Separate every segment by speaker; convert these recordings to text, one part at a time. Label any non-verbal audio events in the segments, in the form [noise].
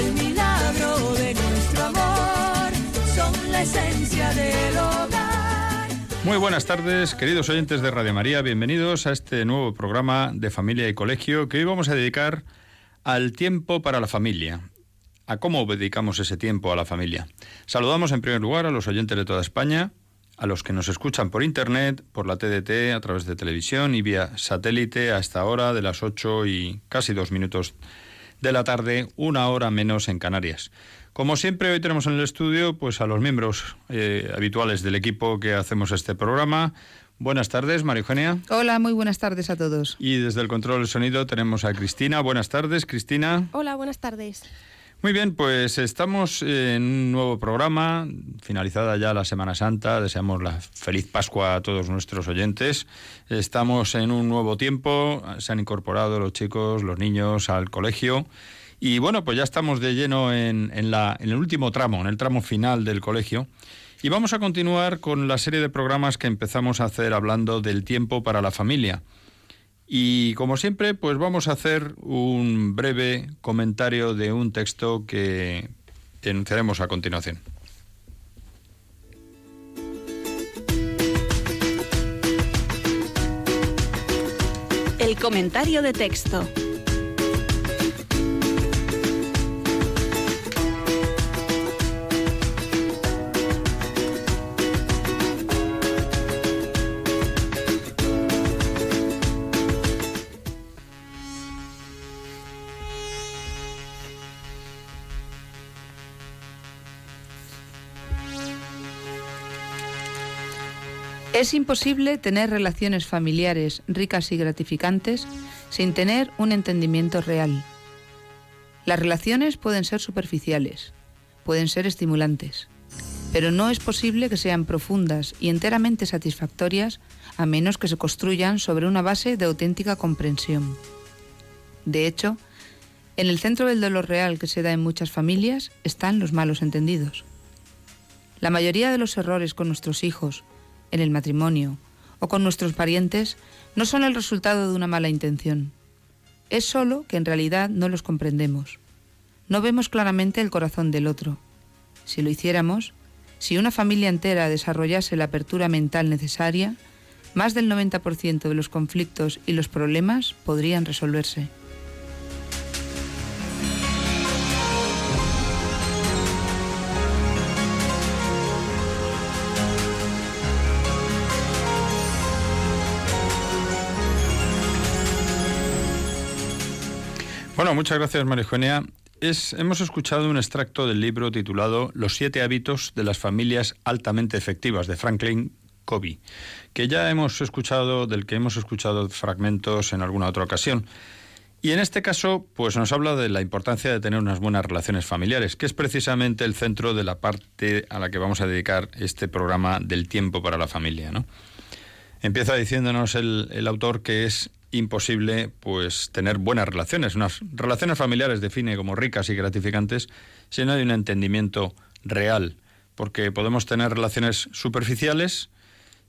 Speaker 1: el milagro de nuestro amor son la esencia del hogar.
Speaker 2: Muy buenas tardes, queridos oyentes de Radio María, bienvenidos a este nuevo programa de Familia y Colegio que hoy vamos a dedicar al tiempo para la familia, a cómo dedicamos ese tiempo a la familia. Saludamos en primer lugar a los oyentes de toda España, a los que nos escuchan por internet, por la TDT, a través de televisión y vía satélite a esta hora de las 8 y casi dos minutos de la tarde, una hora menos en Canarias. Como siempre, hoy tenemos en el estudio pues, a los miembros eh, habituales del equipo que hacemos este programa. Buenas tardes, María Eugenia.
Speaker 3: Hola, muy buenas tardes a todos.
Speaker 2: Y desde el control del sonido tenemos a Cristina. Buenas tardes, Cristina.
Speaker 4: Hola, buenas tardes.
Speaker 2: Muy bien, pues estamos en un nuevo programa, finalizada ya la Semana Santa, deseamos la feliz Pascua a todos nuestros oyentes. Estamos en un nuevo tiempo, se han incorporado los chicos, los niños al colegio y bueno, pues ya estamos de lleno en, la, el último tramo, en el tramo final del colegio. Y vamos a continuar con la serie de programas que empezamos a hacer hablando del tiempo para la familia. Y como siempre, pues vamos a hacer un breve comentario de un texto que enunciaremos a continuación.
Speaker 5: El comentario de texto.
Speaker 3: Es imposible tener relaciones familiares ricas y gratificantes sin tener un entendimiento real. Las relaciones pueden ser superficiales, pueden ser estimulantes, pero no es posible que sean profundas y enteramente satisfactorias a menos que se construyan sobre una base de auténtica comprensión. De hecho, en el centro del dolor real que se da en muchas familias están los malos entendidos. La mayoría de los errores con nuestros hijos, en el matrimonio o con nuestros parientes no son el resultado de una mala intención. Es solo que en realidad no los comprendemos. No vemos claramente el corazón del otro. Si lo hiciéramos, si una familia entera desarrollase la apertura mental necesaria, más del 90% de los conflictos y los problemas podrían resolverse.
Speaker 2: Bueno, muchas gracias, María Eugenia. hemos escuchado un extracto del libro titulado Los siete hábitos de las familias altamente efectivas de Franklin Covey, que ya hemos escuchado, del que hemos escuchado fragmentos en alguna otra ocasión. Y en este caso, pues nos habla de la importancia de tener unas buenas relaciones familiares, que es precisamente el centro de la parte a la que vamos a dedicar este programa del tiempo para la familia. ¿no? Empieza diciéndonos el, el autor que es imposible pues tener buenas relaciones. Unas relaciones familiares define como ricas y gratificantes si no hay un entendimiento real, porque podemos tener relaciones superficiales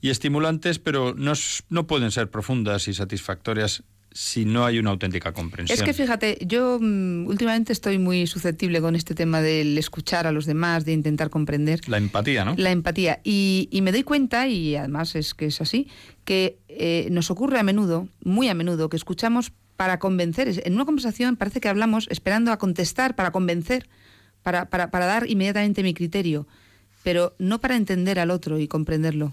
Speaker 2: y estimulantes, pero no, no pueden ser profundas y satisfactorias si no hay una auténtica comprensión.
Speaker 3: Es que fíjate, yo mm, últimamente estoy muy susceptible con este tema del escuchar a los demás, de intentar comprender.
Speaker 2: La empatía, ¿no?
Speaker 3: La empatía. Y, y me doy cuenta, y además es que es así, que eh, nos ocurre a menudo, muy a menudo, que escuchamos para convencer. En una conversación parece que hablamos esperando a contestar para convencer para, para, para dar inmediatamente mi criterio, pero no para entender al otro y comprenderlo.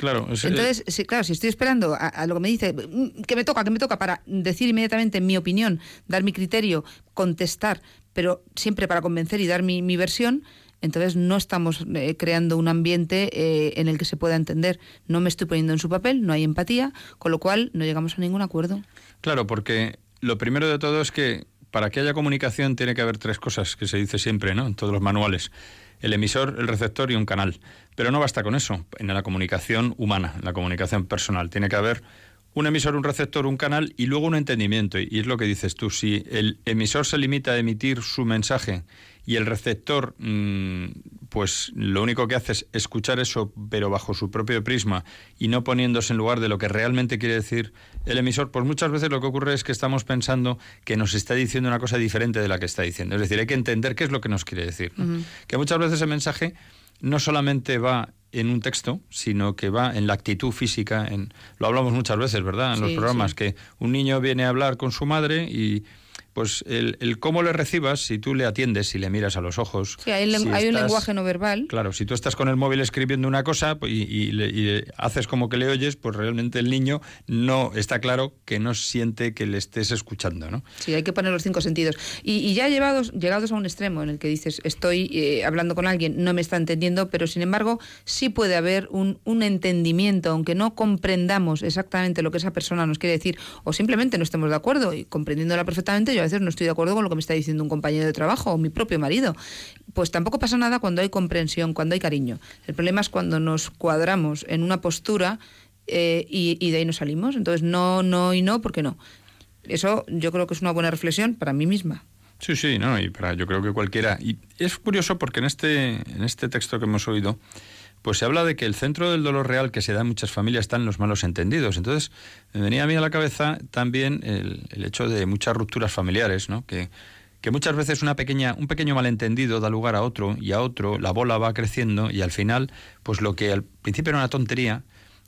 Speaker 2: Claro, es,
Speaker 3: Entonces, si, claro, si estoy esperando a, a, lo que me dice, mm, que me toca, que me toca, para decir inmediatamente mi opinión, dar mi criterio, contestar, pero siempre para convencer y dar mi, mi versión, entonces no estamos eh, creando un ambiente eh, en el que se pueda entender. No me estoy poniendo en su papel, no hay empatía, con lo cual no llegamos a ningún acuerdo.
Speaker 2: Claro, porque lo primero de todo es que para que haya comunicación tiene que haber tres cosas que se dice siempre, ¿no? En todos los manuales. El emisor, el receptor y un canal. Pero no basta con eso en la comunicación humana, en la comunicación personal. Tiene que haber un emisor, un receptor, un canal y luego un entendimiento. Y es lo que dices tú. Si el emisor se limita a emitir su mensaje y el receptor, mmm, pues lo único que hace es escuchar eso, pero bajo su propio prisma y no poniéndose en lugar de lo que realmente quiere decir el emisor, pues muchas veces lo que ocurre es que estamos pensando que nos está diciendo una cosa diferente de la que está diciendo. Es decir, hay que entender qué es lo que nos quiere decir. ¿no? Uh -huh. Que muchas veces el mensaje no solamente va en un texto, sino que va en la actitud física. En, lo hablamos muchas veces, ¿verdad? En sí, los programas, sí. que un niño viene a hablar con su madre y pues el, el, cómo le recibas, si tú le atiendes, si le miras a los ojos.
Speaker 3: Sí, hay,
Speaker 2: si
Speaker 3: hay estás, un lenguaje no verbal.
Speaker 2: Claro, si tú estás con el móvil escribiendo una cosa pues, y, y, le, y, haces como que le oyes, pues realmente el niño no está claro que no siente que le estés escuchando, ¿no?
Speaker 3: Sí, hay que poner los cinco sentidos. Y, ya llevados, llegados a un extremo en el que dices, estoy eh, hablando con alguien, no me está entendiendo, pero sin embargo sí puede haber un, un entendimiento, aunque no comprendamos exactamente lo que esa persona nos quiere decir o simplemente no estemos de acuerdo y comprendiéndola perfectamente, yo a no estoy de acuerdo con lo que me está diciendo un compañero de trabajo o mi propio marido. Pues tampoco pasa nada cuando hay comprensión, cuando hay cariño. El problema es cuando nos cuadramos en una postura eh, y, y, de ahí nos salimos. Entonces, no, no y no, porque no. Eso yo creo que es una buena reflexión para mí misma.
Speaker 2: Sí, sí, no, y para yo creo que cualquiera. Y es curioso porque en este, en este texto que hemos oído, pues se habla de que el centro del dolor real que se da en muchas familias está en los malos entendidos. Entonces, me venía a mí a la cabeza también el, el hecho de muchas rupturas familiares, ¿no? Que, que muchas veces una pequeña, un pequeño malentendido da lugar a otro y a otro, la bola va creciendo y al final, pues lo que al principio era una tontería,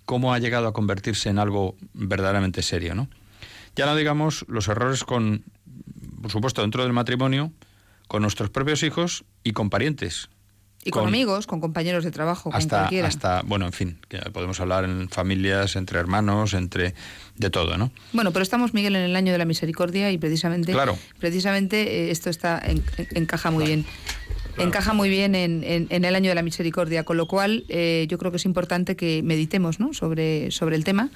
Speaker 2: cómo ha llegado a convertirse en algo verdaderamente serio, ¿no? Ya no digamos los errores con, por supuesto, dentro del matrimonio, con nuestros propios hijos y con parientes.
Speaker 3: Y con, con, amigos, con compañeros de trabajo,
Speaker 2: hasta,
Speaker 3: con cualquiera.
Speaker 2: Hasta, bueno, en fin, que podemos hablar en familias, entre hermanos, entre de todo, ¿no?
Speaker 3: Bueno, pero estamos, Miguel, en el año de la misericordia y precisamente,
Speaker 2: claro.
Speaker 3: precisamente eh, esto está en, en, encaja muy bien. Claro. Encaja muy bien en, en, el año de la misericordia, con lo cual eh, yo creo que es importante que meditemos ¿no? sobre, sobre el tema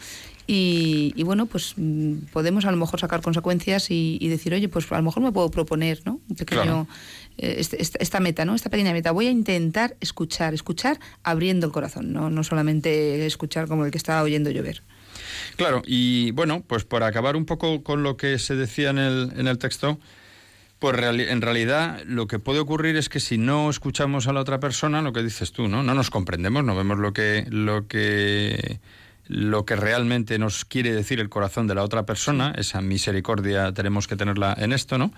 Speaker 3: y, y, bueno, pues mm, podemos a lo mejor sacar consecuencias y, y, decir, oye, pues a lo mejor me puedo proponer, ¿no? Un pequeño,
Speaker 2: claro.
Speaker 3: Eh, este, esta, esta, meta, ¿no? Esta pequeña meta. Voy a intentar escuchar, escuchar abriendo el corazón, no, no solamente escuchar como el que estaba oyendo llover.
Speaker 2: Claro, y bueno, pues para acabar un poco con lo que se decía en el, en el texto, pues en realidad lo que puede ocurrir es que si no escuchamos a la otra persona, lo que dices tú, ¿no? No nos comprendemos, no vemos lo que, lo que lo que realmente nos quiere decir el corazón de la otra persona, esa misericordia tenemos que tenerla en esto, ¿no?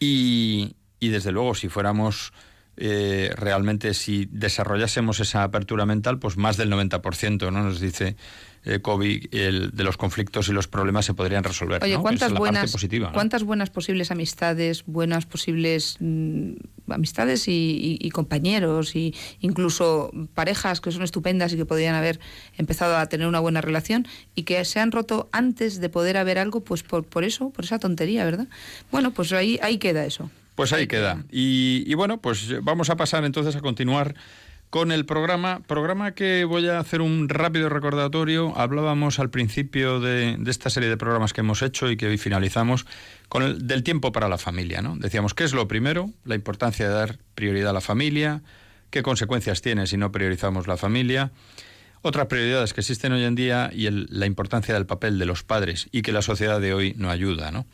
Speaker 2: Y, y desde luego, si fuéramos eh, realmente, si desarrollásemos esa apertura mental, pues más del 90%, ¿no? Nos dice eh, COVID, el, de los conflictos y los problemas se podrían resolver.
Speaker 3: Oye,
Speaker 2: ¿no?
Speaker 3: ¿cuántas,
Speaker 2: es
Speaker 3: buenas,
Speaker 2: positiva, ¿no?
Speaker 3: ¿cuántas buenas posibles amistades, buenas posibles mmm, amistades y, y, y, compañeros, y incluso parejas que son estupendas y que podrían haber empezado a tener una buena relación y que se han roto antes de poder haber algo, pues por, por eso, por esa tontería, ¿verdad? Bueno, pues ahí, ahí queda eso.
Speaker 2: Pues ahí, queda. queda. Y, y bueno, pues vamos a pasar entonces a continuar con el programa, programa que voy a hacer un rápido recordatorio. Hablábamos al principio de, de, esta serie de programas que hemos hecho y que hoy finalizamos con el del tiempo para la familia. ¿no? Decíamos, ¿qué es lo primero? La importancia de dar prioridad a la familia, qué consecuencias tiene si no priorizamos la familia, otras prioridades que existen hoy en día y el, la importancia del papel de los padres y que la sociedad de hoy no ayuda. ¿no?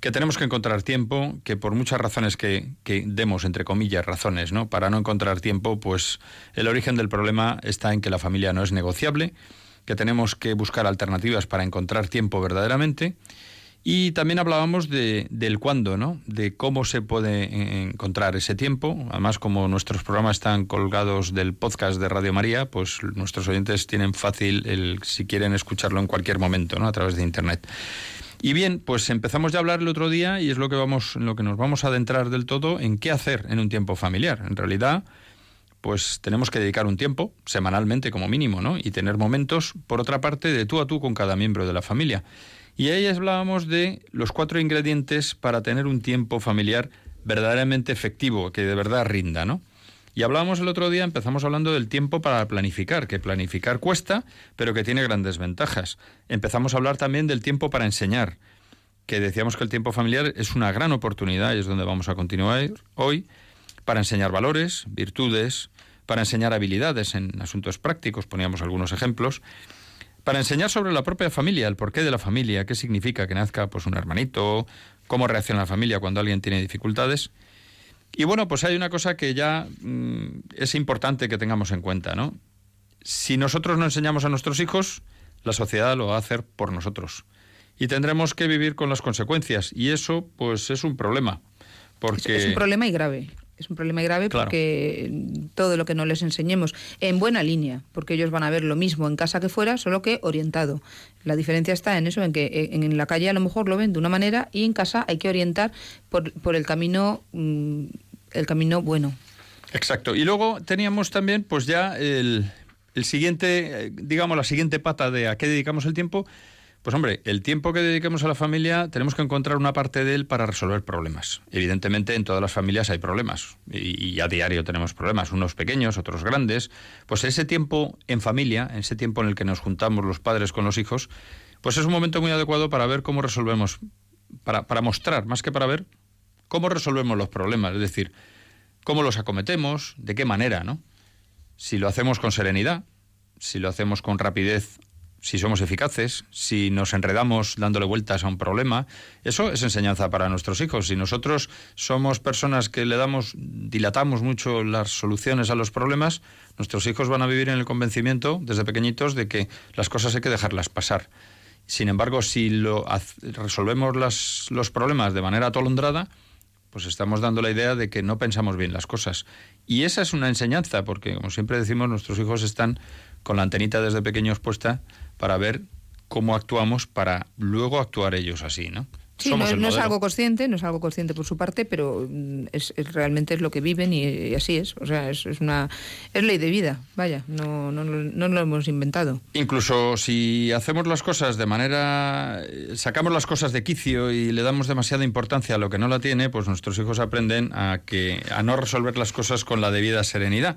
Speaker 2: que tenemos que encontrar tiempo, que por muchas razones que, que, demos, entre comillas, razones, ¿no? Para no encontrar tiempo, pues el origen del problema está en que la familia no es negociable, que tenemos que buscar alternativas para encontrar tiempo verdaderamente. Y también hablábamos de, del cuándo, ¿no? De cómo se puede encontrar ese tiempo. Además, como nuestros programas están colgados del podcast de Radio María, pues nuestros oyentes tienen fácil el si quieren escucharlo en cualquier momento, ¿no? A través de internet. Y bien, pues empezamos ya a hablar el otro día y es lo que vamos, lo que nos vamos a adentrar del todo en qué hacer en un tiempo familiar. En realidad, pues tenemos que dedicar un tiempo, semanalmente como mínimo, ¿no? Y tener momentos, por otra parte, de tú a tú con cada miembro de la familia. Y ahí hablábamos de los cuatro ingredientes para tener un tiempo familiar verdaderamente efectivo, que de verdad rinda, ¿no? Y hablábamos el otro día, empezamos hablando del tiempo para planificar, que planificar cuesta, pero que tiene grandes ventajas. Empezamos a hablar también del tiempo para enseñar, que decíamos que el tiempo familiar es una gran oportunidad y es donde vamos a continuar hoy, para enseñar valores, virtudes, para enseñar habilidades en asuntos prácticos, poníamos algunos ejemplos, para enseñar sobre la propia familia, el porqué de la familia, qué significa que nazca pues un hermanito, cómo reacciona la familia cuando alguien tiene dificultades, y bueno, pues hay una cosa que ya mm, es importante que tengamos en cuenta, ¿no? Si nosotros no enseñamos a nuestros hijos, la sociedad lo va a hacer por nosotros. Y tendremos que vivir con las consecuencias. Y eso, pues, es un problema. Porque...
Speaker 3: Es, un problema y grave. Es un problema grave porque todo lo que no les enseñemos en buena línea, porque ellos van a ver lo mismo en casa que fuera, solo que orientado. La diferencia está en eso, en que eh, en la calle a lo mejor lo ven de una manera y en casa hay que orientar por, por el camino mm, el camino bueno.
Speaker 2: Exacto. Y luego teníamos también, pues ya el, el siguiente, eh, digamos, la siguiente pata de a qué dedicamos el tiempo, pues hombre, el tiempo que dediquemos a la familia tenemos que encontrar una parte de él para resolver problemas. Evidentemente en todas las familias hay problemas y, a diario tenemos problemas, unos pequeños, otros grandes. Pues ese tiempo en familia, ese tiempo en el que nos juntamos los padres con los hijos, pues es un momento muy adecuado para ver cómo resolvemos, para, para mostrar, más que para ver, cómo resolvemos los problemas, es decir, cómo los acometemos, de qué manera, ¿no? Si lo hacemos con serenidad, si lo hacemos con rapidez si somos eficaces, si nos enredamos dándole vueltas a un problema, eso es enseñanza para nuestros hijos. Si nosotros somos personas que le damos, dilatamos mucho las soluciones a los problemas, nuestros hijos van a vivir en el convencimiento desde pequeñitos de que las cosas hay que dejarlas pasar. Sin embargo, si lo resolvemos los problemas de manera atolondrada, pues estamos dando la idea de que no pensamos bien las cosas. Y esa es una enseñanza, porque como siempre decimos, nuestros hijos están con la antenita desde pequeños puesta para ver cómo actuamos para luego actuar ellos así, ¿no?
Speaker 3: Sí, no, es algo consciente, no es algo consciente por su parte, pero mm, es, realmente es lo que viven y, así es. O sea, es, una es ley de vida, vaya, no, no, no, lo hemos inventado.
Speaker 2: Incluso si hacemos las cosas de manera, sacamos las cosas de quicio y le damos demasiada importancia a lo que no la tiene, pues nuestros hijos aprenden a que a no resolver las cosas con la debida serenidad.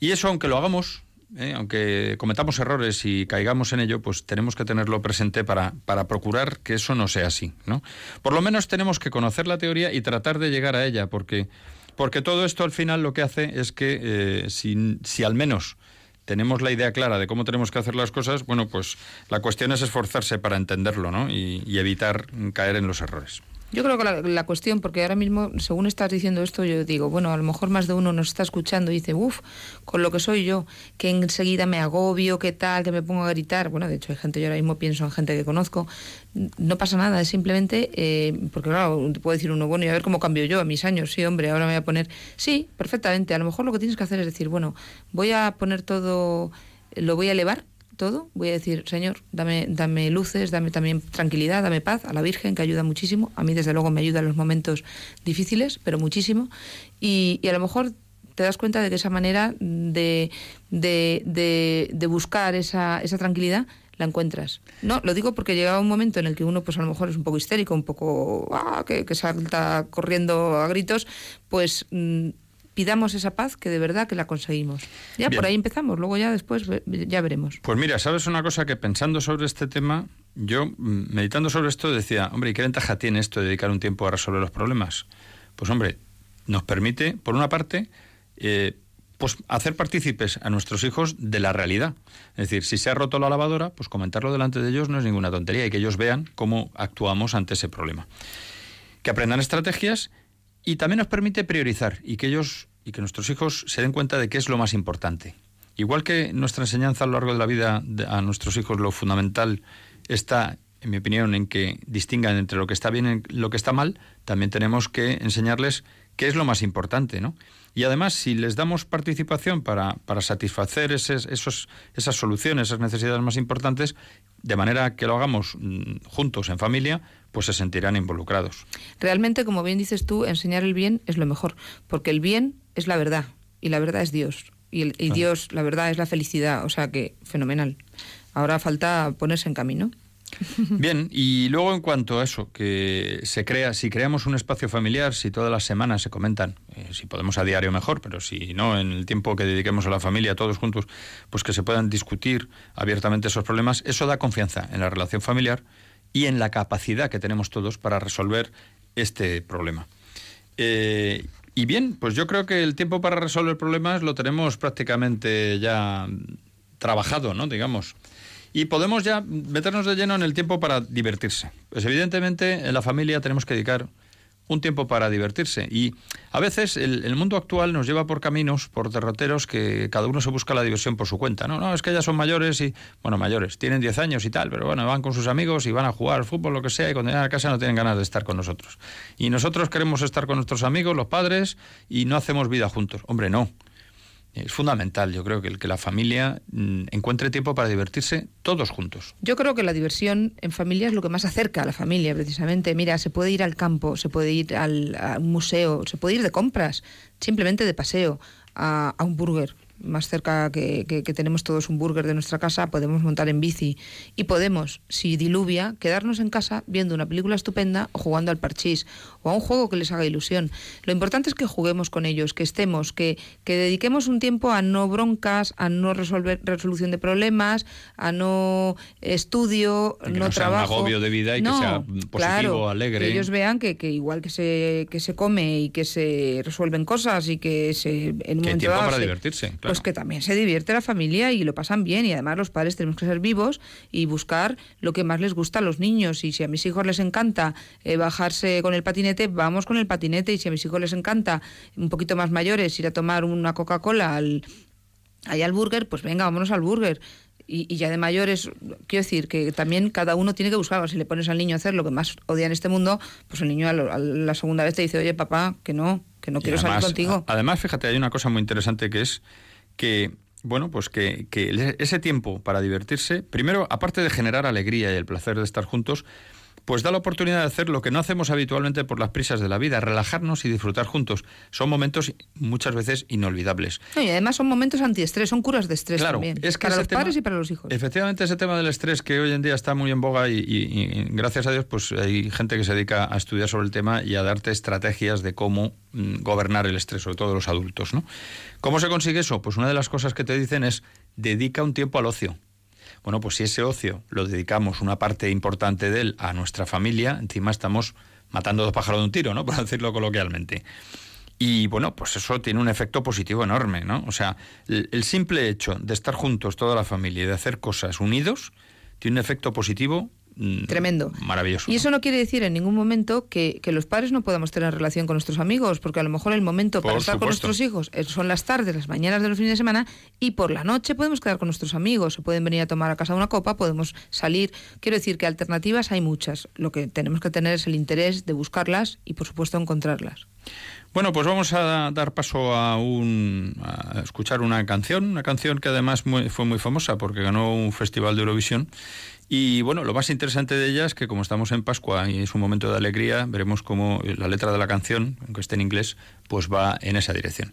Speaker 2: Y eso, aunque lo hagamos, ¿eh? aunque cometamos errores y caigamos en ello, pues tenemos que tenerlo presente para, para procurar que eso no sea así, ¿no? Por lo menos tenemos que conocer la teoría y tratar de llegar a ella, porque, porque todo esto al final lo que hace es que eh, si, si al menos tenemos la idea clara de cómo tenemos que hacer las cosas, bueno, pues la cuestión es esforzarse para entenderlo, ¿no? y evitar caer en los errores.
Speaker 3: Yo creo que la, cuestión, porque ahora mismo, según estás diciendo esto, yo digo, bueno, a lo mejor más de uno nos está escuchando y dice, uff, con lo que soy yo, que enseguida me agobio, qué tal, que me pongo a gritar. Bueno, de hecho, hay gente, yo ahora mismo pienso en gente que conozco. No pasa nada, es simplemente, eh, porque claro, te puede decir uno, bueno, y a ver cómo cambio yo a mis años, sí, hombre, ahora me voy a poner. Sí, perfectamente. A lo mejor lo que tienes que hacer es decir, bueno, voy a poner todo, lo voy a elevar todo, voy a decir, Señor, dame, dame luces, dame también tranquilidad, dame paz, a la Virgen, que ayuda muchísimo. A mí, desde luego, me ayuda en los momentos difíciles, pero muchísimo. Y, a lo mejor te das cuenta de que esa manera de, de, de, buscar esa, esa tranquilidad la encuentras. No, lo digo porque llega un momento en el que uno, pues a lo mejor es un poco histérico, un poco ah, que, que salta corriendo a gritos, pues mm, pidamos esa paz que de verdad que la conseguimos. Ya por ahí empezamos, luego ya después ya veremos.
Speaker 2: Pues mira, sabes una cosa que pensando sobre este tema, yo mm, meditando sobre esto decía, hombre, ¿y qué ventaja tiene esto de dedicar un tiempo a resolver los problemas? Pues hombre, nos permite, por una parte, eh, pues hacer partícipes a nuestros hijos de la realidad. Es decir, si se ha roto la lavadora, pues comentarlo delante de ellos no es ninguna tontería y que ellos vean cómo actuamos ante ese problema. Que aprendan estrategias y también nos permite priorizar y que ellos y que nuestros hijos se den cuenta de qué es lo más importante. Igual que nuestra enseñanza a lo largo de la vida a nuestros hijos lo fundamental está, en mi opinión, en que distingan entre lo que está bien y lo que está mal, también tenemos que enseñarles qué es lo más importante, ¿no? Y además, si les damos participación para, para satisfacer esos, esas soluciones, esas necesidades más importantes, de manera que lo hagamos mm, juntos en familia, pues se sentirán involucrados.
Speaker 3: Realmente, como bien dices tú, enseñar el bien es lo mejor, porque el bien es la verdad y la verdad es Dios. Y, el, y Dios, la verdad, es la felicidad, o sea que fenomenal. Ahora falta ponerse en camino. [laughs]
Speaker 2: Bien, y luego en cuanto a eso, que se crea, si creamos un espacio familiar, si todas las semanas se comentan, eh, si podemos a diario mejor, pero si no, en el tiempo que dediquemos a la familia todos juntos, pues que se puedan discutir abiertamente esos problemas, eso da confianza en la relación familiar y en la capacidad que tenemos todos para resolver este problema. Eh, y bien, pues yo creo que el tiempo para resolver problemas lo tenemos prácticamente ya trabajado, ¿no? Digamos. Y podemos ya meternos de lleno en el tiempo para divertirse. Pues evidentemente en la familia tenemos que dedicar un tiempo para divertirse. Y a veces el, mundo actual nos lleva por caminos, por derroteros, que cada uno se busca la diversión por su cuenta. No, no, es que ya son mayores y, bueno, mayores, tienen 10 años y tal, pero bueno, van con sus amigos y van a jugar fútbol, lo que sea, y cuando llegan a casa no tienen ganas de estar con nosotros. Y nosotros queremos estar con nuestros amigos, los padres, y no hacemos vida juntos. Hombre, no es fundamental, yo creo que el que la familia mm, encuentre tiempo para divertirse todos juntos.
Speaker 3: Yo creo que la diversión en familia es lo que más acerca a la familia, precisamente. Mira, se puede ir al campo, se puede ir al, a un museo, se puede ir de compras, simplemente de paseo, a, a un burger más cerca que, tenemos todos un burger de nuestra casa, podemos montar en bici y podemos, si diluvia, quedarnos en casa viendo una película estupenda o jugando al parchís o a un juego que les haga ilusión. Lo importante es que juguemos con ellos, que estemos, que, que dediquemos un tiempo a no broncas, a no resolver resolución de problemas, a no estudio, no, trabajo.
Speaker 2: un agobio de vida y que sea positivo, alegre.
Speaker 3: Que ellos vean que, que, igual que se, que se come y que se resuelven cosas y que se
Speaker 2: en un momento tiempo para divertirse.
Speaker 3: Pues que también se divierte la familia y lo pasan bien y además los padres tenemos que ser vivos y buscar lo que más les gusta a los niños y si a mis hijos les encanta eh, bajarse con el patinete, vamos con el patinete y si a mis hijos les encanta un poquito más mayores ir a tomar una Coca-Cola al, al burger, pues venga, vámonos al burger. Y, ya de mayores, quiero decir que también cada uno tiene que buscar, si le pones al niño a hacer lo que más odia en este mundo, pues el niño a, la segunda vez te dice, oye papá, que no, que no quiero salir contigo.
Speaker 2: Además, fíjate, hay una cosa muy interesante que es que bueno, pues que, ese tiempo para divertirse, primero, aparte de generar alegría y el placer de estar juntos, pues da la oportunidad de hacer lo que no hacemos habitualmente por las prisas de la vida, relajarnos y disfrutar juntos. Son momentos muchas veces inolvidables.
Speaker 3: y además son momentos antiestrés, son curas de estrés también, es para los padres y para los hijos.
Speaker 2: Efectivamente, ese tema del estrés que hoy en día está muy en boga y, gracias a Dios pues hay gente que se dedica a estudiar sobre el tema y a darte estrategias de cómo mm, gobernar el estrés, sobre todo los adultos. ¿no? ¿Cómo se consigue eso? Pues una de las cosas que te dicen es dedica un tiempo al ocio. Bueno, pues si ese ocio lo dedicamos una parte importante de él a nuestra familia, encima estamos matando dos pájaros de un tiro, ¿no? [laughs] Por decirlo coloquialmente. Y bueno, pues eso tiene un efecto positivo enorme, ¿no? O sea, el, simple hecho de estar juntos toda la familia y de hacer cosas unidos tiene un efecto positivo
Speaker 3: Tremendo.
Speaker 2: Maravilloso.
Speaker 3: Y eso no quiere decir en ningún momento que, los padres no podamos tener relación con nuestros amigos, porque a lo mejor el momento para estar con nuestros hijos son las tardes, las mañanas de los fines de semana, y por la noche podemos quedar con nuestros amigos, se pueden venir a tomar a casa una copa, podemos salir. Quiero decir que alternativas hay muchas. Lo que tenemos que tener es el interés de buscarlas y, por supuesto, encontrarlas.
Speaker 2: Bueno, pues vamos a dar paso a, un, a escuchar una canción, una canción que además fue muy famosa porque ganó un festival de Eurovisión y bueno, lo más interesante de ella es que como estamos en Pascua y es un momento de alegría, veremos cómo la letra de la canción, aunque esté en inglés, pues va en esa dirección.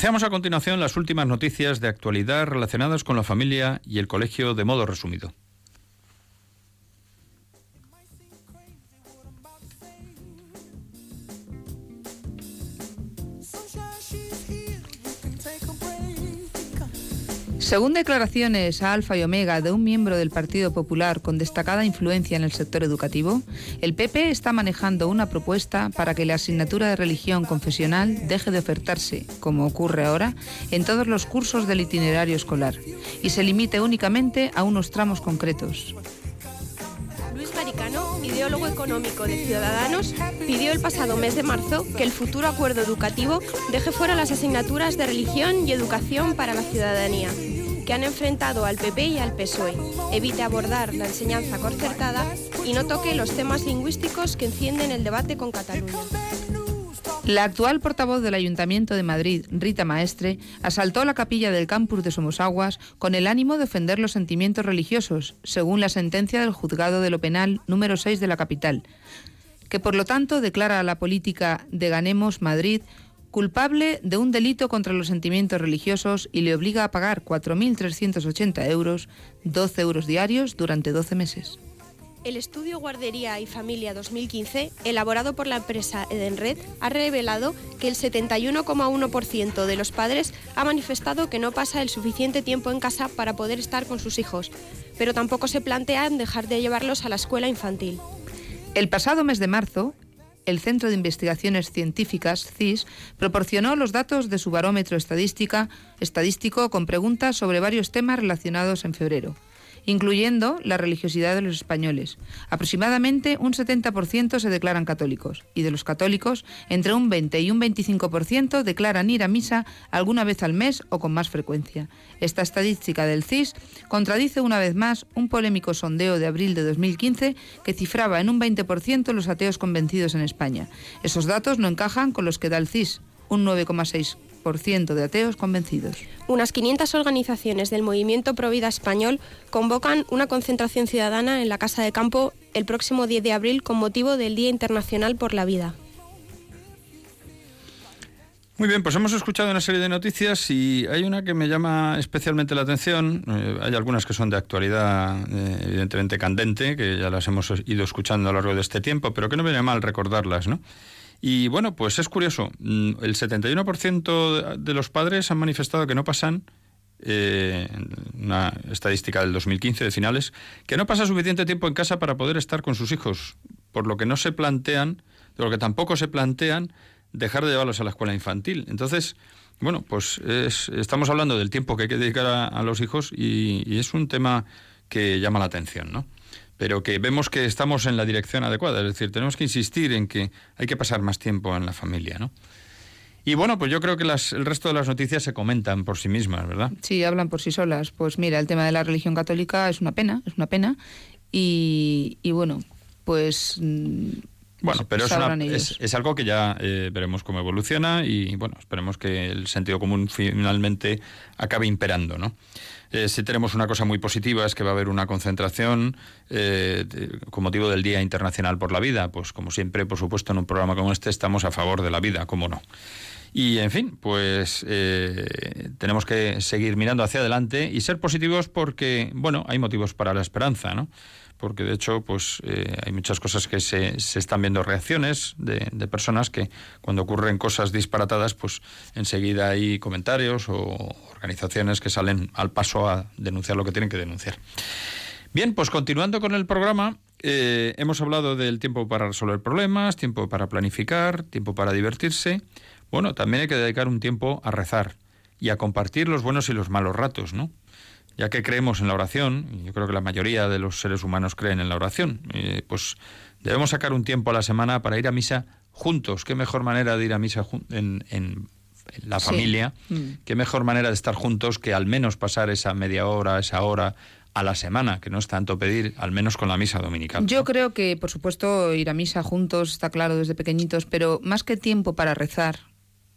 Speaker 2: Enunciamos a continuación las últimas noticias de actualidad relacionadas con la familia y el colegio de modo resumido.
Speaker 3: Según declaraciones a Alfa y Omega de un miembro del Partido Popular con destacada influencia en el sector educativo, el PP está manejando una propuesta para que la asignatura de religión confesional deje de ofertarse, como ocurre ahora, en todos los cursos del itinerario escolar y se limite únicamente a unos tramos concretos.
Speaker 6: Garicano, ideólogo económico de Ciudadanos, pidió el pasado mes de marzo que el futuro acuerdo educativo deje fuera las asignaturas de religión y educación para la ciudadanía que han enfrentado al PP y al PSOE. Evite abordar la enseñanza concertada y no toque los temas lingüísticos que encienden el debate con Cataluña.
Speaker 3: La actual portavoz del Ayuntamiento de Madrid, Rita Maestre, asaltó la capilla del campus de Somosaguas con el ánimo de ofender los sentimientos religiosos, según la sentencia del Juzgado de lo Penal número 6 de la capital, que por lo tanto declara a la política de Ganemos Madrid culpable de un delito contra los sentimientos religiosos y le obliga a pagar 4.380 euros, 12 euros diarios, durante 12 meses.
Speaker 6: El estudio Guardería y Familia 2015, elaborado por la empresa Edenred, ha revelado que el 71,1% de los padres ha manifestado que no pasa el suficiente tiempo en casa para poder estar con sus hijos, pero tampoco se plantean dejar de llevarlos a la escuela infantil.
Speaker 3: El pasado mes de marzo, el Centro de Investigaciones Científicas, CIS, proporcionó los datos de su barómetro estadístico con preguntas sobre varios temas relacionados en febrero incluyendo la religiosidad de los españoles. Aproximadamente un 70% se declaran católicos y de los católicos entre un 20 y un 25% declaran ir a misa alguna vez al mes o con más frecuencia. Esta estadística del CIS contradice una vez más un polémico sondeo de abril de 2015 que cifraba en un 20% los ateos convencidos en España. Esos datos no encajan con los que da el CIS, un 9,6% de ateos convencidos.
Speaker 6: Unas 500 organizaciones del movimiento Provida español convocan una concentración ciudadana en la Casa de Campo el próximo 10 de abril con motivo del Día Internacional por la Vida.
Speaker 2: Muy bien, pues hemos escuchado una serie de noticias y hay una que me llama especialmente la atención. Eh, hay algunas que son de actualidad eh, evidentemente candente, que ya las hemos ido escuchando a lo largo de este tiempo, pero que no viene mal recordarlas, ¿no? Y bueno, pues es curioso, mm, el 71% de los padres han manifestado que no pasan, eh, una estadística del 2015 de finales, que no pasa suficiente tiempo en casa para poder estar con sus hijos, por lo que no se plantean, de lo que tampoco se plantean dejar de llevarlos a la escuela infantil. Entonces, bueno, pues estamos hablando del tiempo que hay que dedicar a, los hijos y, y, es un tema que llama la atención, ¿no? Pero que vemos que estamos en la dirección adecuada, es decir, tenemos que insistir en que hay que pasar más tiempo en la familia, ¿no? Y bueno, pues yo creo que las, el resto de las noticias se comentan por sí mismas, ¿verdad?
Speaker 3: Sí, hablan por sí solas. Pues mira, el tema de la religión católica es una pena, es una pena. Y, y bueno, pues mm,
Speaker 2: bueno, pero es, es, algo que ya eh, veremos cómo evoluciona y bueno, esperemos que el sentido común finalmente acabe imperando, ¿no? Eh, si tenemos una cosa muy positiva es que va a haber una concentración eh, con motivo del Día Internacional por la Vida. Pues como siempre, por supuesto, en un programa como este estamos a favor de la vida, cómo no. Y en fin, pues tenemos que seguir mirando hacia adelante y ser positivos porque, bueno, hay motivos para la esperanza, ¿no? Porque de hecho pues eh, hay muchas cosas que se, se están viendo reacciones de, personas que cuando ocurren cosas disparatadas pues enseguida hay comentarios o organizaciones que salen al paso a denunciar lo que tienen que denunciar. Bien, pues continuando con el programa, eh, hemos hablado del tiempo para resolver problemas, tiempo para planificar, tiempo para divertirse. Bueno, también hay que dedicar un tiempo a rezar y a compartir los buenos y los malos ratos, ¿no? Ya que creemos en la oración, y yo creo que la mayoría de los seres humanos creen en la oración, eh, pues debemos sacar un tiempo a la semana para ir a misa juntos. ¿Qué mejor manera de ir a misa en, en, la familia? Mm. ¿Qué mejor manera de estar juntos que al menos pasar esa media hora, esa hora a la semana, que no es tanto pedir, al menos con la misa dominical.
Speaker 3: Yo creo que, por supuesto, ir a misa juntos está claro desde pequeñitos, pero más que tiempo para rezar,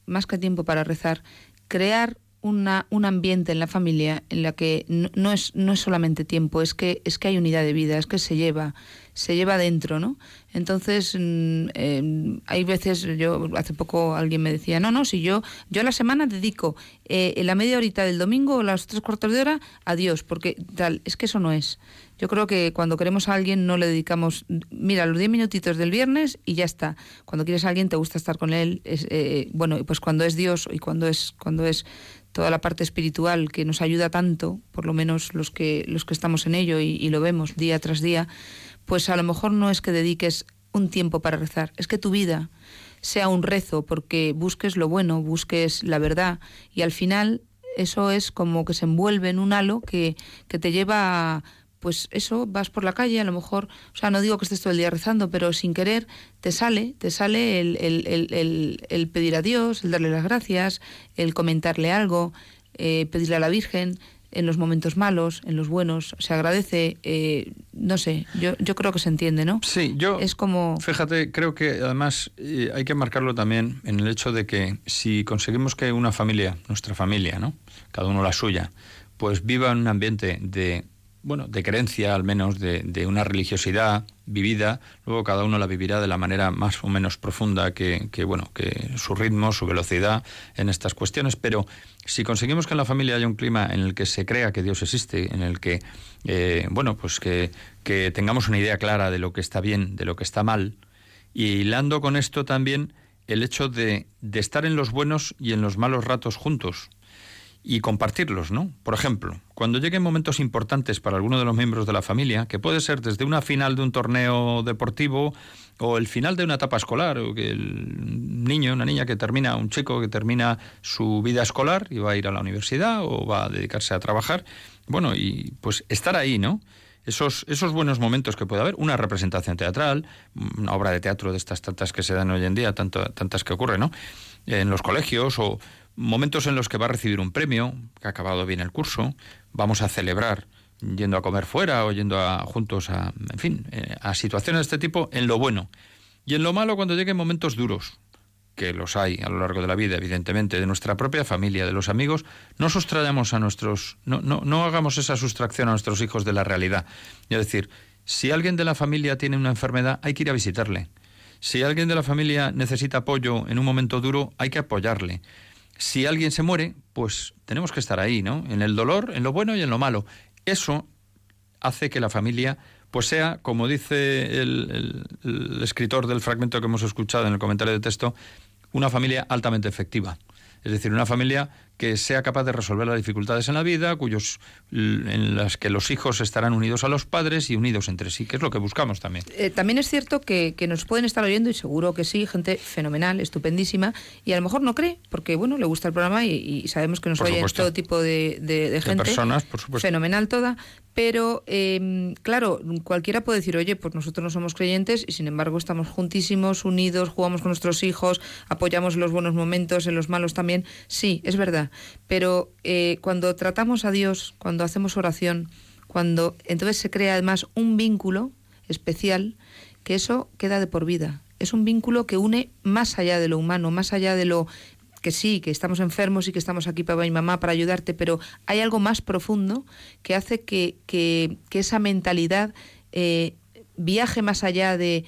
Speaker 3: más que tiempo para rezar, crear una, un ambiente en la familia en la que no, es, no es solamente tiempo, es que, es que hay unidad de vida, es que se lleva, se lleva dentro, ¿no? Entonces, mm, em, hay veces, yo hace poco alguien me decía, no, no, si yo, yo a la semana dedico eh, la media horita del domingo, las tres cuartos de hora, a Dios, porque tal, es que eso no es. Yo creo que cuando queremos a alguien no le dedicamos, mira, los diez minutitos del viernes y ya está. Cuando quieres a alguien te gusta estar con él, es, eh, bueno, pues cuando es Dios y cuando es, cuando es toda la parte espiritual que nos ayuda tanto, por lo menos los que, los que estamos en ello y, lo vemos día tras día, pues a lo mejor no es que dediques un tiempo para rezar, es que tu vida sea un rezo porque busques lo bueno, busques la verdad y al final eso es como que se envuelve en un halo que, que te lleva a pues eso, vas por la calle, a lo mejor, o sea, no digo que estés todo el día rezando, pero sin querer te sale, te sale el, el, el, pedir a Dios, el darle las gracias, el comentarle algo, eh, pedirle a la Virgen en los momentos malos, en los buenos, se agradece, eh, no sé, yo, yo creo que se entiende, ¿no?
Speaker 2: Sí, yo... Es como... Fíjate, creo que además eh, hay que marcarlo también en el hecho de que si conseguimos que una familia, nuestra familia, ¿no? Cada uno la suya, pues viva en un ambiente de bueno, de creencia al menos, de, de, una religiosidad vivida, luego cada uno la vivirá de la manera más o menos profunda que, que, bueno, que su ritmo, su velocidad en estas cuestiones, pero si conseguimos que en la familia haya un clima en el que se crea que Dios existe, en el que, eh, bueno, pues que, que tengamos una idea clara de lo que está bien, de lo que está mal, y hilando con esto también el hecho de, de estar en los buenos y en los malos ratos juntos, y compartirlos, ¿no? Por ejemplo, cuando lleguen momentos importantes para alguno de los miembros de la familia, que puede ser desde una final de un torneo deportivo o el final de una etapa escolar, o que el niño, una niña que termina, un chico que termina su vida escolar y va a ir a la universidad o va a dedicarse a trabajar, bueno, y pues estar ahí, ¿no? Esos, esos buenos momentos que puede haber, una representación teatral, una obra de teatro de estas tantas que se dan hoy en día, tanto, tantas que ocurren, ¿no? En los colegios o momentos en los que va a recibir un premio, que ha acabado bien el curso, vamos a celebrar yendo a comer fuera o yendo a, juntos a, en fin, eh, a situaciones de este tipo en lo bueno. Y en lo malo cuando lleguen momentos duros, que los hay a lo largo de la vida, evidentemente, de nuestra propia familia, de los amigos, no sustrayamos a nuestros, no, no, no hagamos esa sustracción a nuestros hijos de la realidad. Es decir, si alguien de la familia tiene una enfermedad, hay que ir a visitarle. Si alguien de la familia necesita apoyo en un momento duro, hay que apoyarle si alguien se muere, pues tenemos que estar ahí, ¿no? En el dolor, en lo bueno y en lo malo. Eso hace que la familia, pues sea, como dice el, escritor del fragmento que hemos escuchado en el comentario de texto, una familia altamente efectiva. Es decir, una familia que sea capaz de resolver las dificultades en la vida, cuyos en las que los hijos estarán unidos a los padres y unidos entre sí, que es lo que buscamos también.
Speaker 3: Eh, también es cierto que, que, nos pueden estar oyendo, y seguro que sí, gente fenomenal, estupendísima, y a lo mejor no cree, porque bueno, le gusta el programa y, sabemos que nos oye todo tipo de, de, gente.
Speaker 2: personas, por supuesto.
Speaker 3: Fenomenal toda, pero em, claro, cualquiera puede decir, oye, pues nosotros no somos creyentes y sin embargo estamos juntísimos, unidos, jugamos con nuestros hijos, apoyamos en los buenos momentos, en los malos también. Sí, es verdad. Pero eh, cuando tratamos a Dios, cuando hacemos oración, cuando entonces se crea además un vínculo especial, que eso queda de por vida. Es un vínculo que une más allá de lo humano, más allá de lo que sí, que estamos enfermos y que estamos aquí papá y mamá para ayudarte, pero hay algo más profundo que hace que, que, esa mentalidad eh, viaje más allá de,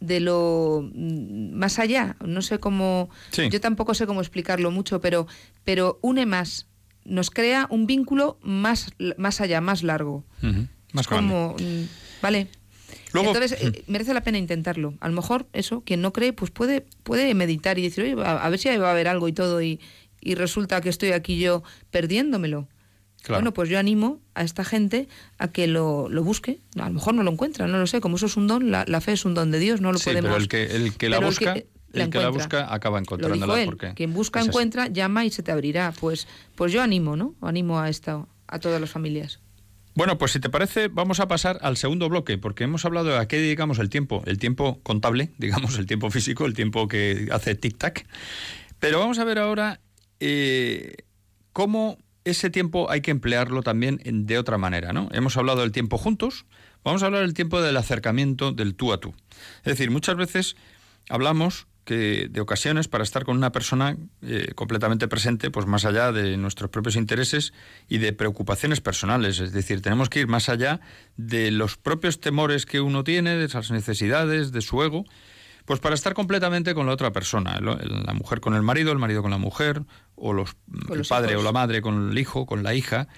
Speaker 3: de lo mm, más allá. No sé cómo, yo tampoco sé cómo explicarlo mucho, pero, pero une más, nos crea un vínculo más, más allá, más largo.
Speaker 2: Más
Speaker 3: como, mm, vale. Entonces, eh, merece la pena intentarlo. A lo mejor eso, quien no cree, pues puede, puede meditar y decir, oye, a, ver si va a haber algo y todo, y, y resulta que estoy aquí yo perdiéndomelo. Bueno, pues yo animo a esta gente a que lo, lo, busque. A lo mejor no lo encuentra, no lo sé. Como eso es un don, la, fe es un don de Dios, no lo
Speaker 2: sí,
Speaker 3: podemos.
Speaker 2: Pero el que, el que la busca. El que, la, busca acaba encontrándola. porque
Speaker 3: Quien busca encuentra, llama y se te abrirá. Pues, pues yo animo, ¿no? Animo a esta, a todas las familias.
Speaker 2: Bueno, pues si te parece, vamos a pasar al segundo bloque, porque hemos hablado de a qué dedicamos el tiempo. El tiempo contable, [laughs] digamos, el tiempo físico, el tiempo que hace tic-tac. Pero vamos a ver ahora eh, cómo ese tiempo hay que emplearlo también de otra manera, ¿no? Hemos hablado del tiempo juntos, vamos a hablar del tiempo del acercamiento del tú a tú. Es decir, muchas veces hablamos que de ocasiones para estar con una persona eh, completamente presente, pues más allá de nuestros propios intereses y de preocupaciones personales. Es decir, tenemos que ir más allá de los propios temores que uno tiene, de esas necesidades, de su ego, pues para estar completamente con la otra persona, la mujer con el marido, el marido con la mujer, o los, el padre o la madre con el hijo, con la hija,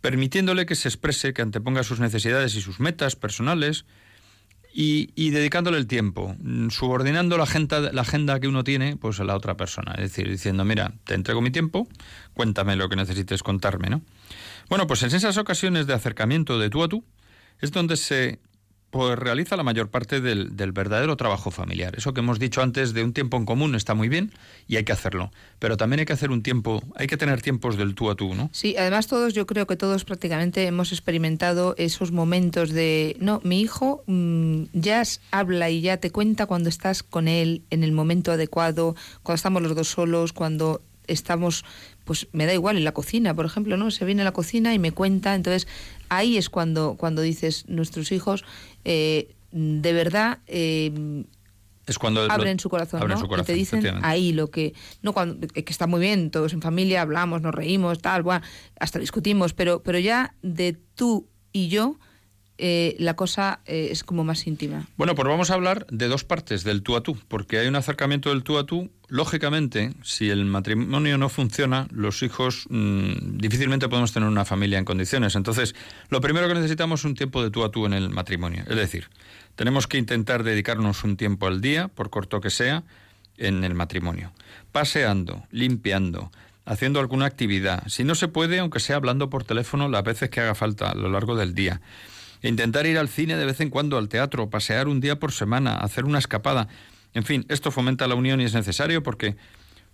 Speaker 2: permitiéndole que se exprese, que anteponga sus necesidades y sus metas personales, y, dedicándole el tiempo, subordinando la agenda, la agenda que uno tiene pues a la otra persona. Es decir, diciendo, mira, te entrego mi tiempo, cuéntame lo que necesites contarme, ¿no? Bueno, pues en esas ocasiones de acercamiento de tú a tú es donde se pues realiza la mayor parte del, verdadero trabajo familiar. Eso que hemos dicho antes de un tiempo en común está muy bien y hay que hacerlo. Pero también hay que hacer un tiempo, hay que tener tiempos del tú a tú, ¿no?
Speaker 3: Sí, además todos, yo creo que todos prácticamente hemos experimentado esos momentos de, no, mi hijo mm, ya habla y ya te cuenta cuando estás con él en el momento adecuado, cuando estamos los dos solos, cuando estamos pues me da igual en la cocina, por ejemplo, ¿no? Se viene a la cocina y me cuenta, entonces ahí es cuando, cuando dices, nuestros hijos eh, de verdad... Eh,
Speaker 2: es cuando
Speaker 3: abren su corazón, ¿no? y te dicen ahí lo que no cuando que está muy bien todos en familia hablamos nos reímos tal bueno, hasta discutimos pero pero ya de tú y yo eh, la cosa eh, es como más íntima.
Speaker 2: Bueno, pues vamos a hablar de dos partes del tú a tú, porque hay un acercamiento del tú a tú. Lógicamente, si el matrimonio no funciona, los hijos mm, difícilmente podemos tener una familia en condiciones. Entonces, lo primero que necesitamos es un tiempo de tú a tú en el matrimonio. Es decir, tenemos que intentar dedicarnos un tiempo al día, por corto que sea, en el matrimonio. Paseando, limpiando, haciendo alguna actividad. Si no se puede, aunque sea hablando por teléfono las veces que haga falta a lo largo del día intentar ir al cine de vez en cuando, al teatro, pasear un día por semana, hacer una escapada. En fin, esto fomenta la unión y es necesario porque...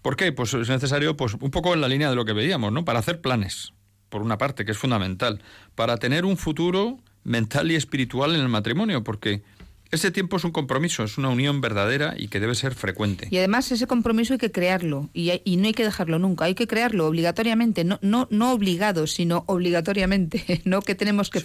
Speaker 2: ¿Por qué? Pues es necesario, pues un poco en la línea de lo que veíamos, ¿no? Para hacer planes, por una parte, que es fundamental, para tener un futuro mental y espiritual en el matrimonio, porque ese tiempo es un compromiso, es una unión verdadera y que debe ser frecuente.
Speaker 3: Y además ese compromiso hay que crearlo y, no hay que dejarlo nunca, hay que crearlo obligatoriamente, no, no, no obligado, sino obligatoriamente, [laughs] no que tenemos que,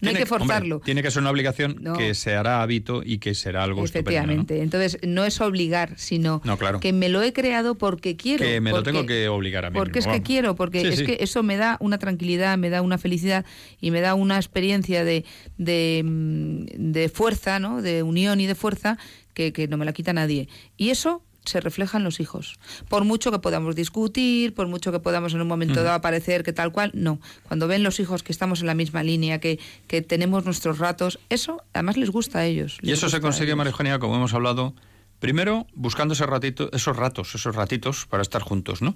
Speaker 3: no hay que forzarlo.
Speaker 2: tiene que ser una obligación que se hará hábito y que será algo
Speaker 3: Efectivamente, entonces no es obligar, sino que me lo he creado porque quiero.
Speaker 2: Que me lo tengo que obligar a mí.
Speaker 3: Porque es que quiero, porque es que eso me da una tranquilidad, me da una felicidad y me da una experiencia de, de, mm, de fuerza, ¿no? De unión y de fuerza que, no me la quita nadie. Y eso se refleja en los hijos. Por mucho que podamos discutir, por mucho que podamos en un momento dado aparecer que tal cual, no. Cuando ven los hijos que estamos en la misma línea, que, tenemos nuestros ratos, eso además les gusta a ellos.
Speaker 2: Y eso se consigue, María Eugenia, como hemos hablado, Primero, buscando ese ratito, esos ratos, esos ratitos para estar juntos, ¿no?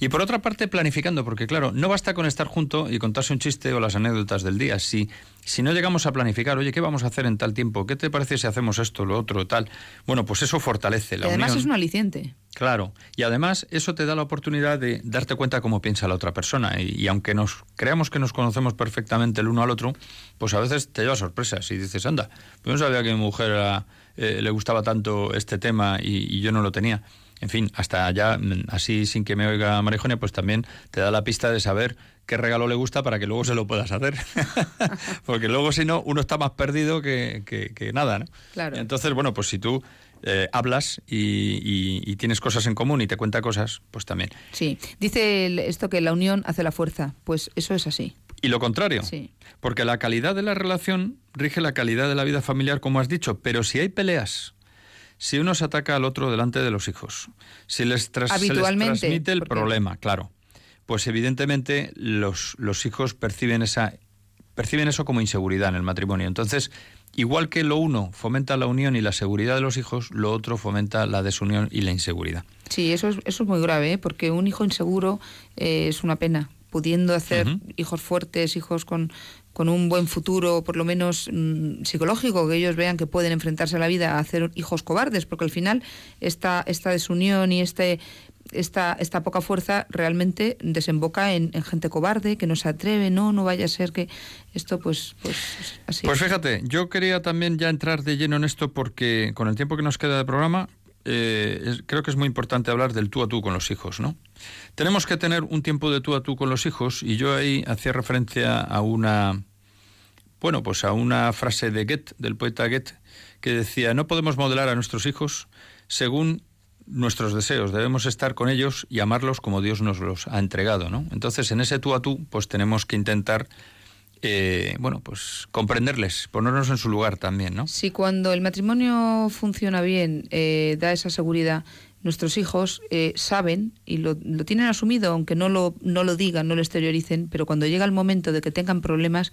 Speaker 2: Y por otra parte, planificando, porque claro, no basta con estar junto y contarse un chiste o las anécdotas del día. Si, si no llegamos a planificar, oye, ¿qué vamos a hacer en tal tiempo? ¿Qué te parece si hacemos esto, lo otro, tal? Bueno, pues eso fortalece la
Speaker 3: y además
Speaker 2: unión.
Speaker 3: es un aliciente.
Speaker 2: Claro, y además eso te da la oportunidad de darte cuenta cómo piensa la otra persona. Y, y aunque nos creamos que nos conocemos perfectamente el uno al otro, pues a veces te lleva sorpresas y dices, anda, pues no sabía que mi mujer era, eh, le gustaba tanto este tema y, y yo no lo tenía. En fin, hasta mm, así sin que me oiga Marijonia, pues también te da la pista de saber qué regalo le gusta para que luego se lo puedas hacer. [laughs] Porque luego, si no, uno está más perdido que, que- que nada, ¿no?
Speaker 3: Claro.
Speaker 2: Entonces, bueno, pues si tú eh, hablas y, y- y tienes cosas en común y te cuenta cosas, pues también.
Speaker 3: Sí. Dice esto que la unión hace la fuerza. Pues eso es así.
Speaker 2: Y lo contrario.
Speaker 3: Sí.
Speaker 2: Porque la calidad de la relación rige la calidad de la vida familiar, como has dicho. Pero si hay peleas, si uno se ataca al otro delante de los hijos, si les, tras- se les
Speaker 3: Habitualmente,
Speaker 2: transmite el problema, claro, pues evidentemente los, los hijos perciben esa perciben eso como inseguridad en el matrimonio. Entonces, igual que lo uno fomenta la unión y la seguridad de los hijos, lo otro fomenta la desunión y la inseguridad.
Speaker 3: Sí, eso es, eso es muy grave, ¿eh? porque un hijo inseguro eh, es una pena. Pudiendo hacer hijos fuertes, hijos con, con un buen futuro, por lo menos mm, psicológico, que ellos vean que pueden enfrentarse a la vida, a hacer hijos cobardes, porque al final esta, esta desunión y este, esta, esta poca fuerza realmente desemboca en, en gente cobarde, que no se atreve, no, no vaya a ser que esto pues, pues así.
Speaker 2: Pues fíjate, yo quería también ya entrar de lleno en esto porque con el tiempo que nos queda de programa, eh, es- creo que es muy importante hablar del tú a tú con los hijos, ¿no? Tenemos que tener un tiempo de tú a tú con los hijos y yo ahí hacía referencia a una, bueno, pues a una frase de Goethe, del poeta Goethe, que decía, no podemos modelar a nuestros hijos según nuestros deseos, debemos estar con ellos y amarlos como Dios nos los ha entregado, ¿no? Entonces, en ese tú a tú, pues tenemos que intentar eh, bueno, pues comprenderles, ponernos en su lugar también, ¿no?
Speaker 3: Si cuando el matrimonio funciona bien, eh, da esa seguridad, nuestros hijos eh, saben y lo, lo tienen asumido, aunque no lo, no lo digan, no lo exterioricen, pero cuando llega el momento de que tengan problemas,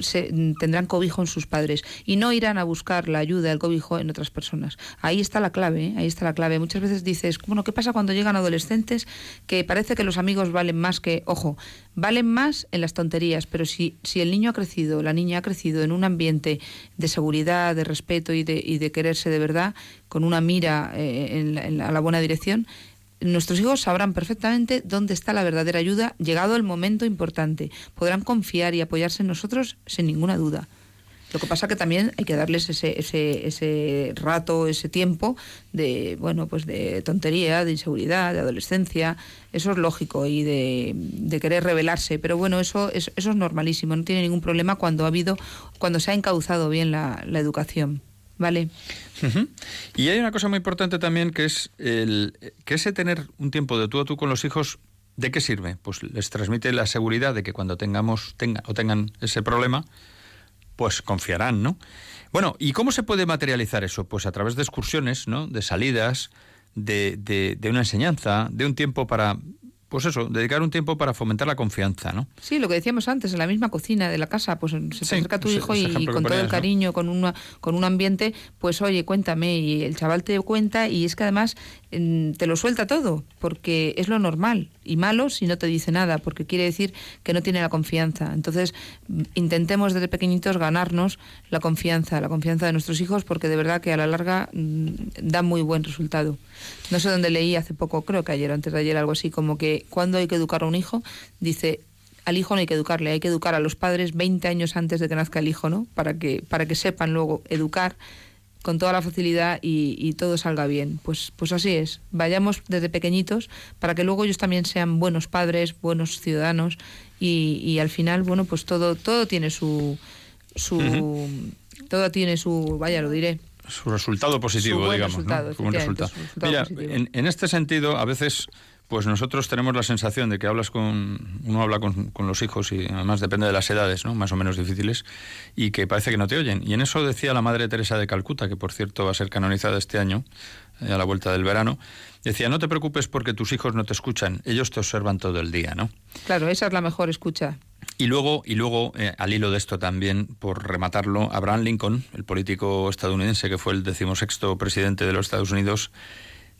Speaker 3: se, tendrán cobijo en sus padres y no irán a buscar la ayuda, el cobijo en otras personas. Ahí está la clave, ¿eh? ahí está la clave. Muchas veces dices, bueno, ¿qué pasa cuando llegan adolescentes que parece que los amigos valen más que, ojo, valen más en las tonterías, pero si, si el niño ha crecido, la niña ha crecido en un ambiente de seguridad, de respeto y de, y de quererse de verdad, con una mira eh, en a la buena dirección, Nuestros hijos sabrán perfectamente dónde está la verdadera ayuda, llegado el momento importante. Podrán confiar y apoyarse en nosotros sin ninguna duda. Lo que pasa que también hay que darles ese, ese, ese rato, ese tiempo de, bueno, pues de tontería, de inseguridad, de adolescencia. Eso es lógico y de, de querer rebelarse. Pero bueno, eso, es- eso es normalísimo. No tiene ningún problema cuando ha habido, cuando se ha encauzado bien la, la educación. ¿Vale?
Speaker 2: Y hay una cosa muy importante también que es el que ese tener un tiempo de tú a tú con los hijos, ¿de qué sirve? Pues les transmite la seguridad de que cuando tengamos tenga, o tengan ese problema, pues confiarán, ¿no? Bueno, ¿y cómo se puede materializar eso? Pues a través de excursiones, ¿no? De salidas, de, de, de una enseñanza, de un tiempo para, pues eso, dedicar un tiempo para fomentar la confianza, ¿no?
Speaker 3: Sí, lo que decíamos antes, en la misma cocina de la casa, pues se te
Speaker 2: Sí,
Speaker 3: acerca tu hijo y, con todo el cariño, con una, con un ambiente, pues oye, cuéntame, y el chaval te cuenta y es que además te lo suelta todo, porque es lo normal, y malo si no te dice nada, porque quiere decir que no tiene la confianza. Entonces, intentemos desde pequeñitos ganarnos la confianza, la confianza de nuestros hijos, porque de verdad que a la larga mm, da muy buen resultado. No sé dónde leí hace poco, creo que ayer antes de ayer, algo así, como que cuando hay que educar a un hijo, dice, al hijo no hay que educarle, hay que educar a los padres 20 años antes de que nazca el hijo, ¿no? Para que, para que sepan luego educar con toda la facilidad y, y todo salga bien. Pues, pues así es. Vayamos desde pequeñitos para que luego ellos también sean buenos padres, buenos ciudadanos y, y al final, bueno, pues todo, todo tiene su, su todo tiene su, vaya, lo diré.
Speaker 2: su resultado positivo,
Speaker 3: Su
Speaker 2: digamos,
Speaker 3: resultado, efectivamente,
Speaker 2: resultado.
Speaker 3: su resultado
Speaker 2: Mira,
Speaker 3: positivo.
Speaker 2: en, en este sentido, a veces, pues nosotros tenemos la sensación de que hablas con, uno habla con, con los hijos y además depende de las edades, ¿no? Más o menos difíciles y que parece que no te oyen. Y en eso decía la Madre Teresa de Calcuta, que por cierto va a ser canonizada este año, eh, a la vuelta del verano, decía, no te preocupes porque tus hijos no te escuchan, ellos te observan todo el día, ¿no?
Speaker 3: Claro, esa es la mejor escucha.
Speaker 2: Y luego, y luego eh, al hilo de esto también, por rematarlo, Abraham Lincoln, el político estadounidense que fue el decimosexto presidente de los Estados Unidos,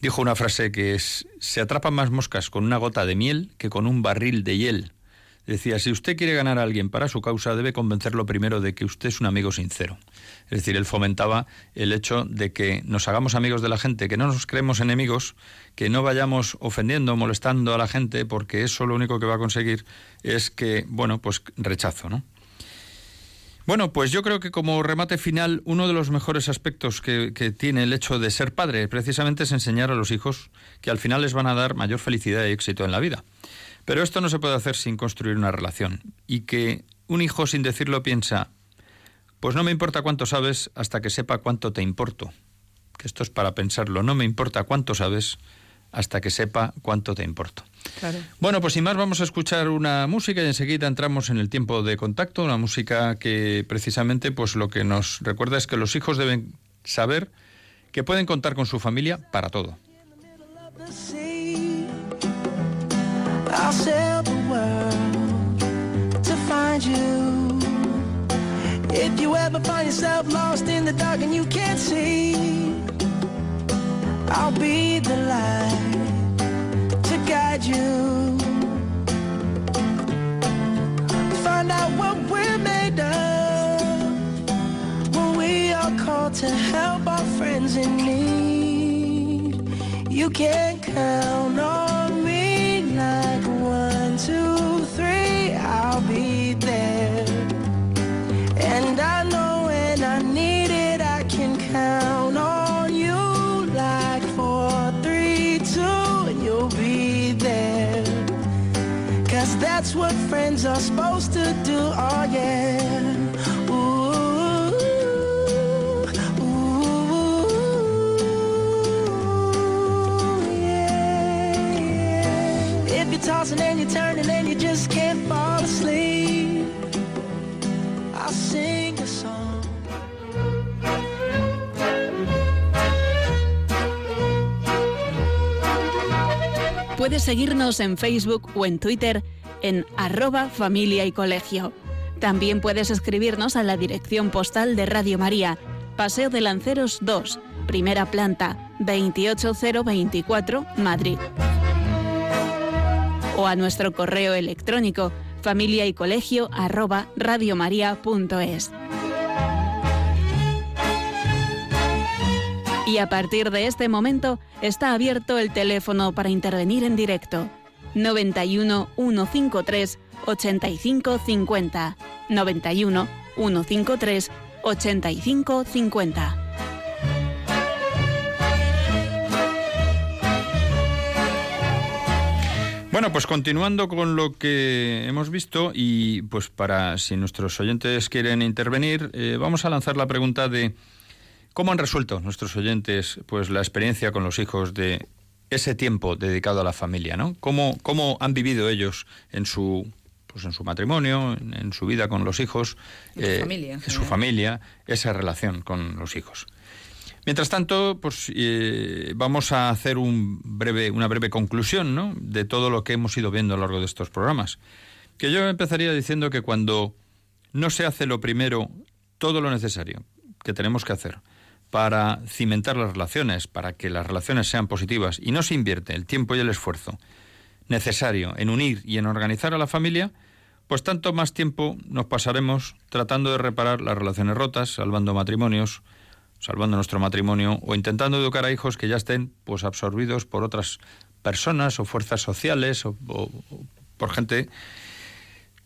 Speaker 2: dijo una frase que es, se atrapan más moscas con una gota de miel que con un barril de hiel. Decía, si usted quiere ganar a alguien para su causa, debe convencerlo primero de que usted es un amigo sincero. Es decir, él fomentaba el hecho de que nos hagamos amigos de la gente, que no nos creemos enemigos, que no vayamos ofendiendo, molestando a la gente, porque eso lo único que va a conseguir es que, bueno, pues rechazo, ¿no? Bueno, pues yo creo que como remate final, uno de los mejores aspectos que, tiene el hecho de ser padre precisamente es enseñar a los hijos que al final les van a dar mayor felicidad y éxito en la vida. Pero esto no se puede hacer sin construir una relación. Y que un hijo sin decirlo piensa, pues no me importa cuánto sabes hasta que sepa cuánto te importo. Que esto es para pensarlo, no me importa cuánto sabes hasta que sepa cuánto te importo.
Speaker 3: Claro.
Speaker 2: Bueno, pues sin más vamos a escuchar una música y enseguida entramos en el tiempo de contacto, una música que precisamente pues lo que nos recuerda es que los hijos deben saber que pueden contar con su familia para todo.
Speaker 7: I'll sail the world to find you. If you ever find yourself lost in the dark and you can't see, I'll be the light to guide you. Find out what we're made of when we are called to help our friends in need. You can count on friends are supposed to do, oh yeah. If you're tossing and you're turning and you just can't fall asleep, I'll sing a song.
Speaker 5: Puedes seguirnos en Facebook o en Twitter en arroba familia y colegio. También puedes escribirnos a la dirección postal de Radio María, Paseo de Lanceros 2, primera planta, 28024, Madrid. O a nuestro correo electrónico familia y colegio arroba radiomaria.es. Y a partir de este momento está abierto el teléfono para intervenir en directo. 91 153 85 50. 91 153 85 50.
Speaker 2: Bueno, pues continuando con lo que hemos visto y pues para si nuestros oyentes quieren intervenir, eh, vamos a lanzar la pregunta de cómo han resuelto nuestros oyentes pues la experiencia con los hijos de ese tiempo dedicado a la familia, ¿no? ¿Cómo, cómo han vivido ellos en su pues en su matrimonio, en, en su vida con los hijos,
Speaker 3: En su familia, en
Speaker 2: en su
Speaker 3: general.
Speaker 2: familia, esa relación con los hijos. Mientras tanto, pues eh, vamos a hacer un breve, una breve conclusión ¿no? de todo lo que hemos ido viendo a lo largo de estos programas. Que yo empezaría diciendo que cuando no se hace lo primero, todo lo necesario que tenemos que hacer para cimentar las relaciones, para que las relaciones sean positivas, y no se invierte el tiempo y el esfuerzo necesario en unir y en organizar a la familia, pues tanto más tiempo nos pasaremos tratando de reparar las relaciones rotas, salvando matrimonios, salvando nuestro matrimonio o intentando educar a hijos que ya estén pues absorbidos por otras personas o fuerzas sociales o, o- o por gente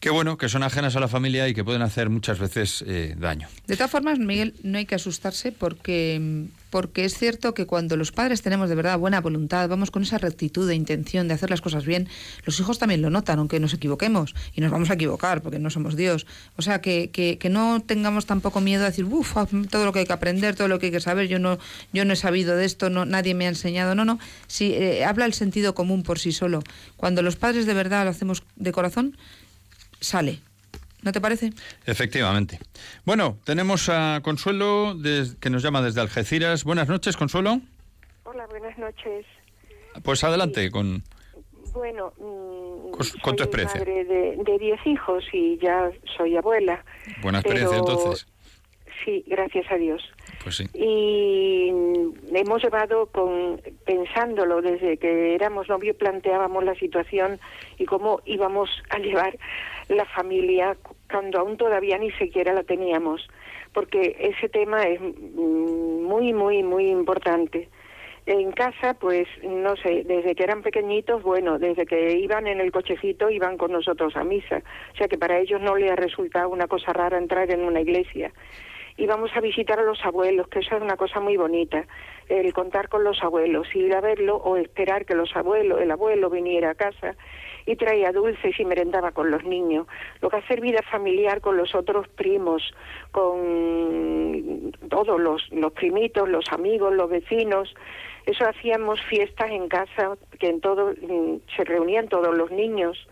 Speaker 2: que bueno que son ajenas a la familia y que pueden hacer muchas veces eh, daño.
Speaker 3: De todas formas, Miguel, no hay que asustarse porque, porque es cierto que cuando los padres tenemos de verdad buena voluntad, vamos con esa rectitud de intención de hacer las cosas bien, los hijos también lo notan, aunque nos equivoquemos. Y nos vamos a equivocar porque no somos Dios. O sea, que, que, no tengamos tampoco miedo a decir, uff, todo lo que hay que aprender, todo lo que hay que saber, yo no, yo no he sabido de esto, no, nadie me ha enseñado. No, no. Si eh, habla el sentido común por sí solo. Cuando los padres de verdad lo hacemos de corazón, sale. ¿No te parece?
Speaker 2: Efectivamente. Bueno, tenemos a Consuelo des- que nos llama desde Algeciras. Buenas noches, Consuelo.
Speaker 8: Hola, buenas noches.
Speaker 2: Pues adelante con
Speaker 8: Bueno, mm,
Speaker 2: Con-
Speaker 8: soy
Speaker 2: con tu experiencia.
Speaker 8: madre de, de diez hijos y ya soy abuela.
Speaker 2: Buena experiencia
Speaker 8: Pero-
Speaker 2: entonces.
Speaker 8: Sí, gracias a Dios.
Speaker 2: Pues sí.
Speaker 8: Y hemos llevado con pensándolo desde que éramos novios planteábamos la situación y cómo íbamos a llevar la familia cuando aún todavía ni siquiera la teníamos, porque ese tema es muy muy muy importante. En casa, pues, no sé, desde que eran pequeñitos, bueno, desde que iban en el cochecito, iban con nosotros a misa. O sea que para ellos no les ha resultado una cosa rara entrar en una iglesia. Íbamos a visitar a los abuelos, que eso es una cosa muy bonita, el contar con los abuelos, ir a verlo o esperar que los abuelos, el abuelo viniera a casa y traía dulces y merendaba con los niños. Lo que hacer vida familiar con los otros primos, con todos los, los primitos, los amigos, los vecinos. Eso hacíamos fiestas en casa, que en todo mm, se reunían todos los niños.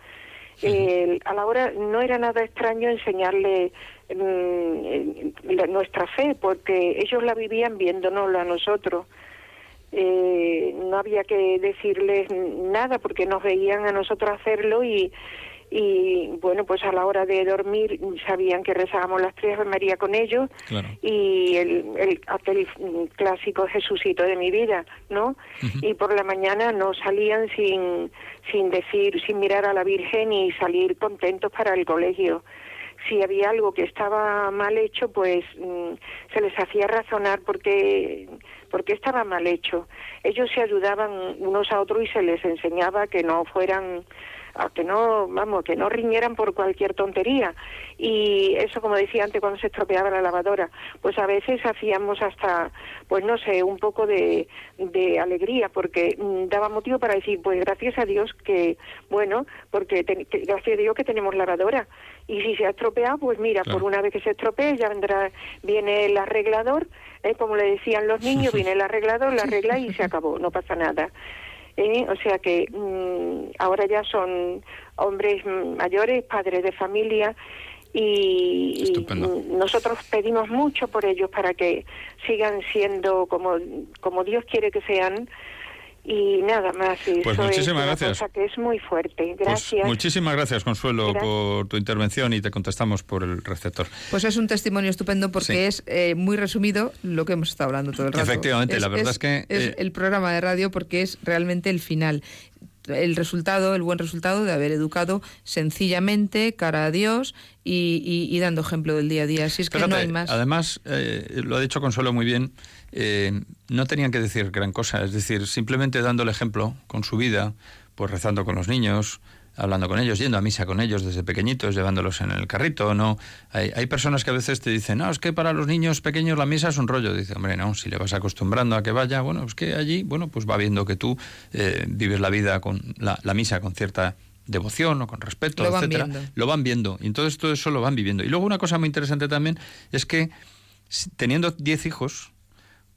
Speaker 8: Eh, a la hora no era nada extraño enseñarle la- nuestra fe, porque ellos la vivían viéndonosla a nosotros. Eh, no había que decirles nada porque nos veían a nosotros hacerlo y, y bueno, pues a la hora de dormir sabían que rezábamos las tres María con ellos
Speaker 2: Claro.
Speaker 8: y el, el aquel clásico Jesucito de mi vida, ¿no? Y por la mañana no salían sin sin decir, sin mirar a la Virgen y salir contentos para el colegio. Si había algo que estaba mal hecho, pues mm, se les hacía razonar porque porque estaba mal hecho. Ellos se ayudaban unos a otros y se les enseñaba que no fueran a que no, vamos, que no riñeran por cualquier tontería. Y eso, como decía antes, cuando se estropeaba la lavadora, pues a veces hacíamos hasta, pues no sé, un poco de, de alegría, porque mm, daba motivo para decir, pues gracias a Dios que, bueno, porque te- que- gracias a Dios que tenemos lavadora. Y si se ha estropeado, pues mira,
Speaker 2: Claro.
Speaker 8: por una vez que se estropee, ya vendrá, viene el arreglador, ¿eh? como le decían los niños, [laughs] viene el arreglador, la arregla y se acabó, no pasa nada. ¿Eh? O sea que mm, ahora ya son hombres mayores, padres de familia y,
Speaker 2: Estupendo.
Speaker 8: nosotros pedimos mucho por ellos para que sigan siendo como, como Dios quiere que sean y nada más.
Speaker 2: Pues
Speaker 8: Eso
Speaker 2: muchísimas
Speaker 8: es
Speaker 2: gracias.
Speaker 8: cosa que es muy fuerte.
Speaker 2: Pues
Speaker 8: Gracias.
Speaker 2: muchísimas gracias, Consuelo,
Speaker 8: Gracias.
Speaker 2: por tu intervención y te contestamos por el receptor.
Speaker 3: Pues es un testimonio estupendo porque
Speaker 2: Sí.
Speaker 3: es eh, muy resumido lo que hemos estado hablando todo el rato.
Speaker 2: Efectivamente, la verdad es que,
Speaker 3: Es
Speaker 2: eh,
Speaker 3: el programa de radio porque es realmente el final. El resultado, el buen resultado de haber educado sencillamente, cara a Dios y, y- y dando ejemplo del día a día. Si es que no hay más.
Speaker 2: Además, eh, lo ha dicho Consuelo muy bien, eh, no tenían que decir gran cosa, es decir, simplemente dando el ejemplo con su vida, pues rezando con los niños, hablando con ellos, yendo a misa con ellos desde pequeñitos, llevándolos en el carrito, ¿no? Hay, hay personas que a veces te dicen, no, es que para los niños pequeños la misa es un rollo. Dice, hombre, no, si le vas acostumbrando a que vaya, bueno, es que allí, bueno, pues va viendo que tú eh, vives la vida con la, la misa con cierta devoción o con respeto,
Speaker 3: Lo van
Speaker 2: etcétera.
Speaker 3: viendo.
Speaker 2: Lo van viendo. Y entonces todo eso lo van viviendo. Y luego una cosa muy interesante también es que teniendo 10 hijos,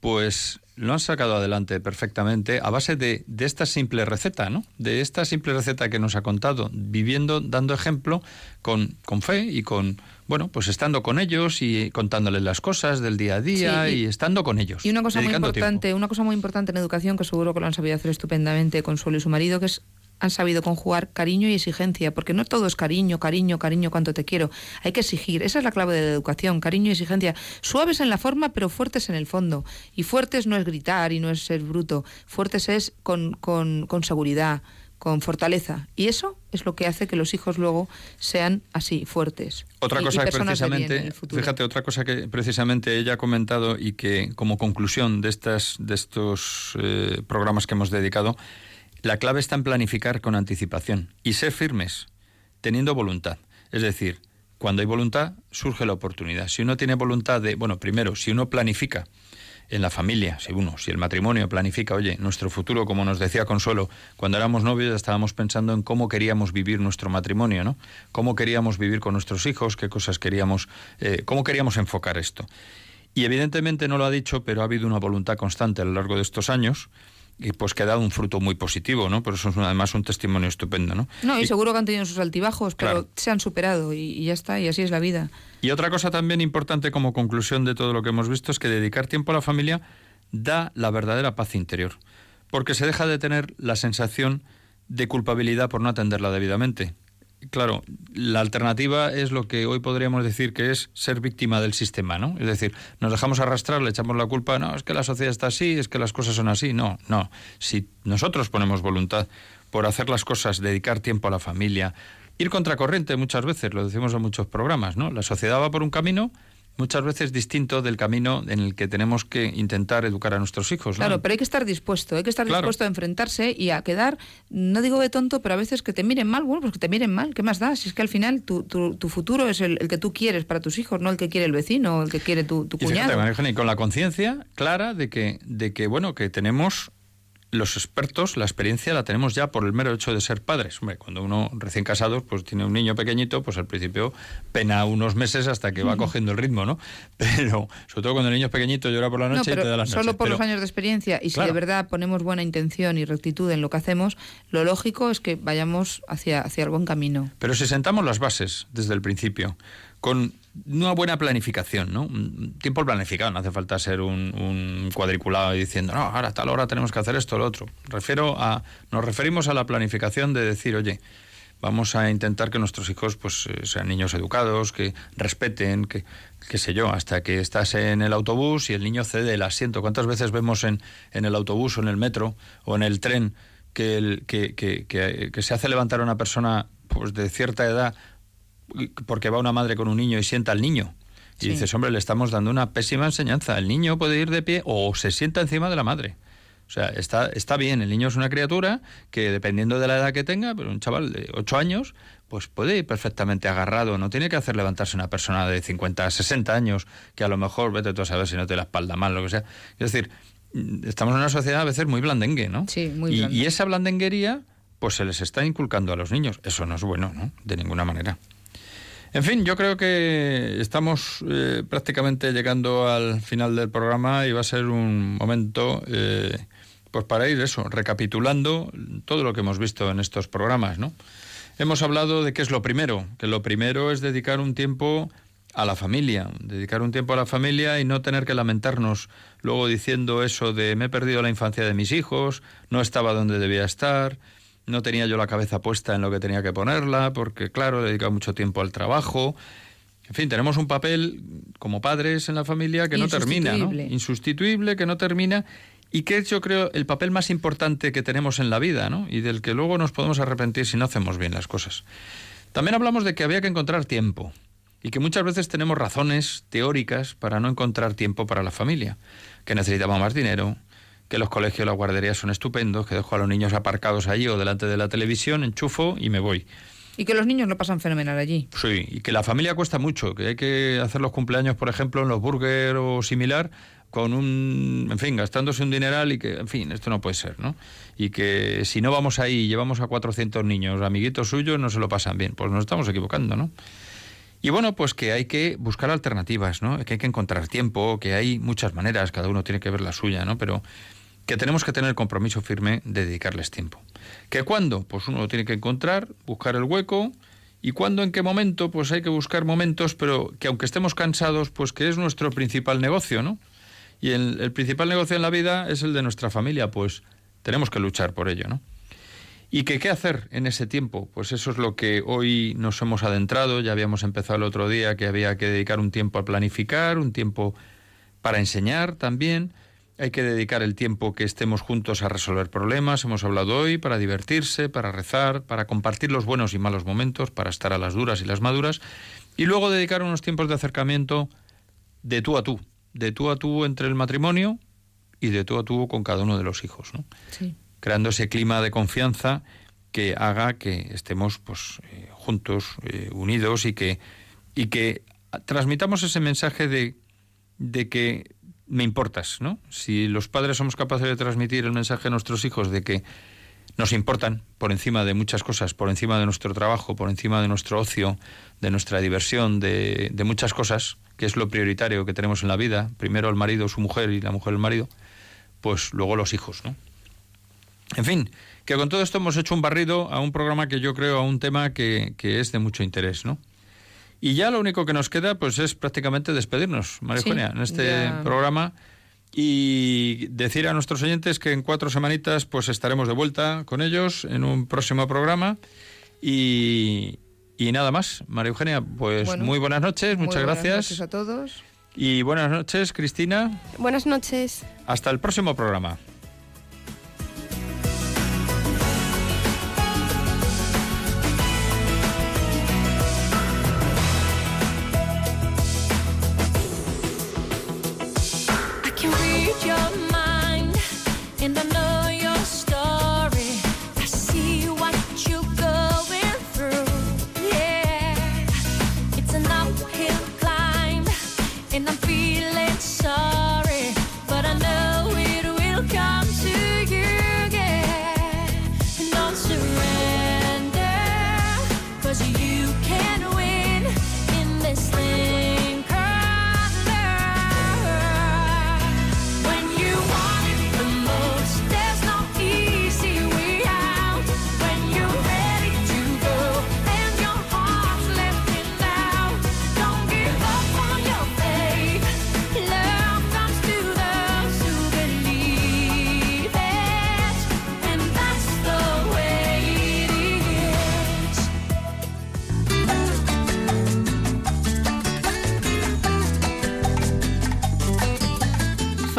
Speaker 2: pues lo han sacado adelante perfectamente a base de, de esta simple receta, ¿no? De esta simple receta que nos ha contado, viviendo, dando ejemplo con, con fe y con, bueno, pues estando con ellos y contándoles las cosas del día a día
Speaker 3: Sí, y-
Speaker 2: y, estando con ellos.
Speaker 3: Y una cosa muy
Speaker 2: tiempo.
Speaker 3: importante, una cosa muy importante en educación que seguro que lo han sabido hacer estupendamente Consuelo y su marido, que es han sabido conjugar cariño y exigencia, porque no todo es cariño, cariño, cariño, cuánto te quiero. Hay que exigir, esa es la clave de la educación, cariño y exigencia. Suaves en la forma, pero fuertes en el fondo. Y fuertes no es gritar y no es ser bruto, fuertes es con, con, con seguridad, con fortaleza. Y eso es lo que hace que los hijos luego sean así, fuertes.
Speaker 2: Otra
Speaker 3: Y- y
Speaker 2: cosa que precisamente, fíjate, otra cosa que precisamente ella ha comentado y que como conclusión de estas de estos eh, programas que hemos dedicado, la clave está en planificar con anticipación y ser firmes, teniendo voluntad. Es decir, cuando hay voluntad surge la oportunidad. Si uno tiene voluntad de, bueno, primero, si uno planifica en la familia, si uno, si el matrimonio planifica, oye, nuestro futuro, como nos decía Consuelo, cuando éramos novios ya estábamos pensando en cómo queríamos vivir nuestro matrimonio, ¿no? Cómo queríamos vivir con nuestros hijos, qué cosas queríamos, eh, cómo queríamos enfocar esto. Y evidentemente no lo ha dicho, pero ha habido una voluntad constante a lo largo de estos años y pues que ha dado un fruto muy positivo, ¿no? Pero eso es un- además un testimonio estupendo, ¿no?
Speaker 3: No, y
Speaker 2: Y-
Speaker 3: seguro que han tenido sus altibajos, pero
Speaker 2: Claro.
Speaker 3: se han superado y, y ya está, y así es la vida.
Speaker 2: Y otra cosa también importante como conclusión de todo lo que hemos visto es que dedicar tiempo a la familia da la verdadera paz interior, porque se deja de tener la sensación de culpabilidad por no atenderla debidamente. Claro, la alternativa es lo que hoy podríamos decir que es ser víctima del sistema, ¿no? Es decir, nos dejamos arrastrar, le echamos la culpa, no, es que la sociedad está así, es que las cosas son así. No, no. Si nosotros ponemos voluntad por hacer las cosas, dedicar tiempo a la familia, ir contracorriente muchas veces, lo decimos en muchos programas, ¿no? La sociedad va por un camino, muchas veces distinto del camino en el que tenemos que intentar educar a nuestros hijos. ¿no?
Speaker 3: Claro, pero hay que estar dispuesto, hay que estar
Speaker 2: Claro.
Speaker 3: dispuesto a enfrentarse y a quedar, no digo de tonto, pero a veces que te miren mal, bueno, pues que te miren mal, ¿qué más da? Si es que al final tu, tu, tu futuro es el, el que tú quieres para tus hijos, no el que quiere el vecino o el que quiere tu, tu
Speaker 2: Y fíjate,
Speaker 3: cuñado.
Speaker 2: María Eugenia, y con la conciencia clara de que, de que, bueno, que tenemos los expertos, la experiencia la tenemos ya por el mero hecho de ser padres. Hombre, cuando uno recién casado pues tiene un niño pequeñito, pues al principio pena unos meses hasta que va cogiendo el ritmo, ¿no? [laughs] Pero sobre todo cuando el niño es pequeñito llora por la
Speaker 3: No,
Speaker 2: noche y te da las noches.
Speaker 3: solo por
Speaker 2: Pero-
Speaker 3: los años de experiencia y si de verdad ponemos buena intención y rectitud en lo que hacemos, lo lógico es que vayamos hacia, hacia el buen camino.
Speaker 2: Pero si sentamos las bases desde el principio, con una buena planificación, ¿no? Tiempo planificado, no hace falta ser un, cuadriculado diciendo, no, ahora tal hora tenemos que hacer esto o lo otro. Refiero a, nos referimos a la planificación de decir, oye, vamos a intentar que nuestros hijos pues eh, sean niños educados, que respeten, que qué sé yo, hasta que estás en el autobús y el niño cede el asiento. ¿Cuántas veces vemos en, en el autobús o en el metro o en el tren que, el, que, que- que se hace levantar a una persona pues de cierta edad porque va una madre con un niño y sienta al niño? Y
Speaker 3: Sí.
Speaker 2: dices, hombre, le estamos dando una pésima enseñanza. El niño puede ir de pie o se sienta encima de la madre. O sea, está, está bien, el niño es una criatura que dependiendo de la edad que tenga, pero un chaval de 8 años, pues puede ir perfectamente agarrado, no tiene que hacer levantarse una persona de 50, 60 años, que a lo mejor, vete tú a saber si no te la espalda mal, lo que sea. Es decir, mm, estamos en una sociedad a veces muy blandengue, ¿no?
Speaker 3: Sí, muy
Speaker 2: y, y esa blandenguería, pues se les está inculcando a los niños. Eso no es bueno, ¿no? De ninguna manera. En fin, yo creo que estamos eh, prácticamente llegando al final del programa y va a ser un momento eh, pues para ir eso, recapitulando todo lo que hemos visto en estos programas, ¿no? Hemos hablado de qué es lo primero, que lo primero es dedicar un tiempo a la familia, dedicar un tiempo a la familia y no tener que lamentarnos luego diciendo eso de me he perdido la infancia de mis hijos, no estaba donde debía estar, no tenía yo la cabeza puesta en lo que tenía que ponerla, porque claro, he dedicado mucho tiempo al trabajo. En fin, tenemos un papel como padres en la familia que no termina, ¿no?
Speaker 3: Insustituible.
Speaker 2: Que no termina y que es, yo creo, el papel más importante que tenemos en la vida, ¿no? Y del que luego nos podemos arrepentir si no hacemos bien las cosas. También hablamos de que había que encontrar tiempo y que muchas veces tenemos razones teóricas para no encontrar tiempo para la familia, que necesitamos más dinero, que los colegios, las guarderías son estupendos, que dejo a los niños aparcados allí o delante de la televisión, enchufo y me voy.
Speaker 3: Y que los niños lo pasan fenomenal allí.
Speaker 2: Sí, y que la familia cuesta mucho, que hay que hacer los cumpleaños, por ejemplo, en los burger o similar, con un, en fin, gastándose un dineral y que, en fin, esto no puede ser, ¿no? Y que si no vamos ahí y llevamos a 400 niños, amiguitos suyos, no se lo pasan bien, pues nos estamos equivocando, ¿no? Y bueno, pues que hay que buscar alternativas, ¿no? Que hay que encontrar tiempo, que hay muchas maneras, cada uno tiene que ver la suya, ¿no? Pero que tenemos que tener compromiso firme de dedicarles tiempo. ¿Que cuándo? Pues uno lo tiene que encontrar, buscar el hueco, y cuándo, en qué momento, pues hay que buscar momentos, pero que aunque estemos cansados, pues que es nuestro principal negocio, ¿no? Y el, el principal negocio en la vida es el de nuestra familia, pues tenemos que luchar por ello, ¿no? ¿Y que qué hacer en ese tiempo? Pues eso es lo que hoy nos hemos adentrado, ya habíamos empezado el otro día que había que dedicar un tiempo a planificar, un tiempo para enseñar también, hay que dedicar el tiempo que estemos juntos a resolver problemas, hemos hablado hoy, para divertirse, para rezar, para compartir los buenos y malos momentos, para estar a las duras y las maduras, y luego dedicar unos tiempos de acercamiento de tú a tú, de tú a tú entre el matrimonio y de tú a tú con cada uno de los hijos, ¿no?
Speaker 3: Sí.
Speaker 2: creando ese clima de confianza que haga que estemos pues eh, juntos, eh, unidos y que y que transmitamos ese mensaje de, de que me importas, ¿no? Si los padres somos capaces de transmitir el mensaje a nuestros hijos de que nos importan por encima de muchas cosas, por encima de nuestro trabajo, por encima de nuestro ocio, de nuestra diversión, de, muchas cosas, que es lo prioritario que tenemos en la vida, primero el marido, su mujer y la mujer el marido, pues luego los hijos, ¿no? En fin, que con todo esto hemos hecho un barrido a un programa que yo creo a un tema que, que es de mucho interés, ¿no? Y ya lo único que nos queda pues es prácticamente despedirnos, María
Speaker 3: Sí,
Speaker 2: Eugenia, en este
Speaker 3: ya.
Speaker 2: programa
Speaker 9: y decir a nuestros oyentes que en cuatro semanitas pues estaremos de vuelta con ellos en un próximo programa y, y nada más. María Eugenia, pues
Speaker 3: Bueno,
Speaker 9: muy buenas noches,
Speaker 3: Muy
Speaker 9: muchas
Speaker 3: buenas
Speaker 9: gracias.
Speaker 3: noches a todos.
Speaker 9: Y buenas noches, Cristina.
Speaker 6: Buenas noches.
Speaker 9: Hasta el próximo programa.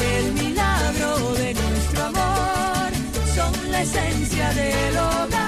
Speaker 1: el milagro de nuestro amor son la esencia del hogar.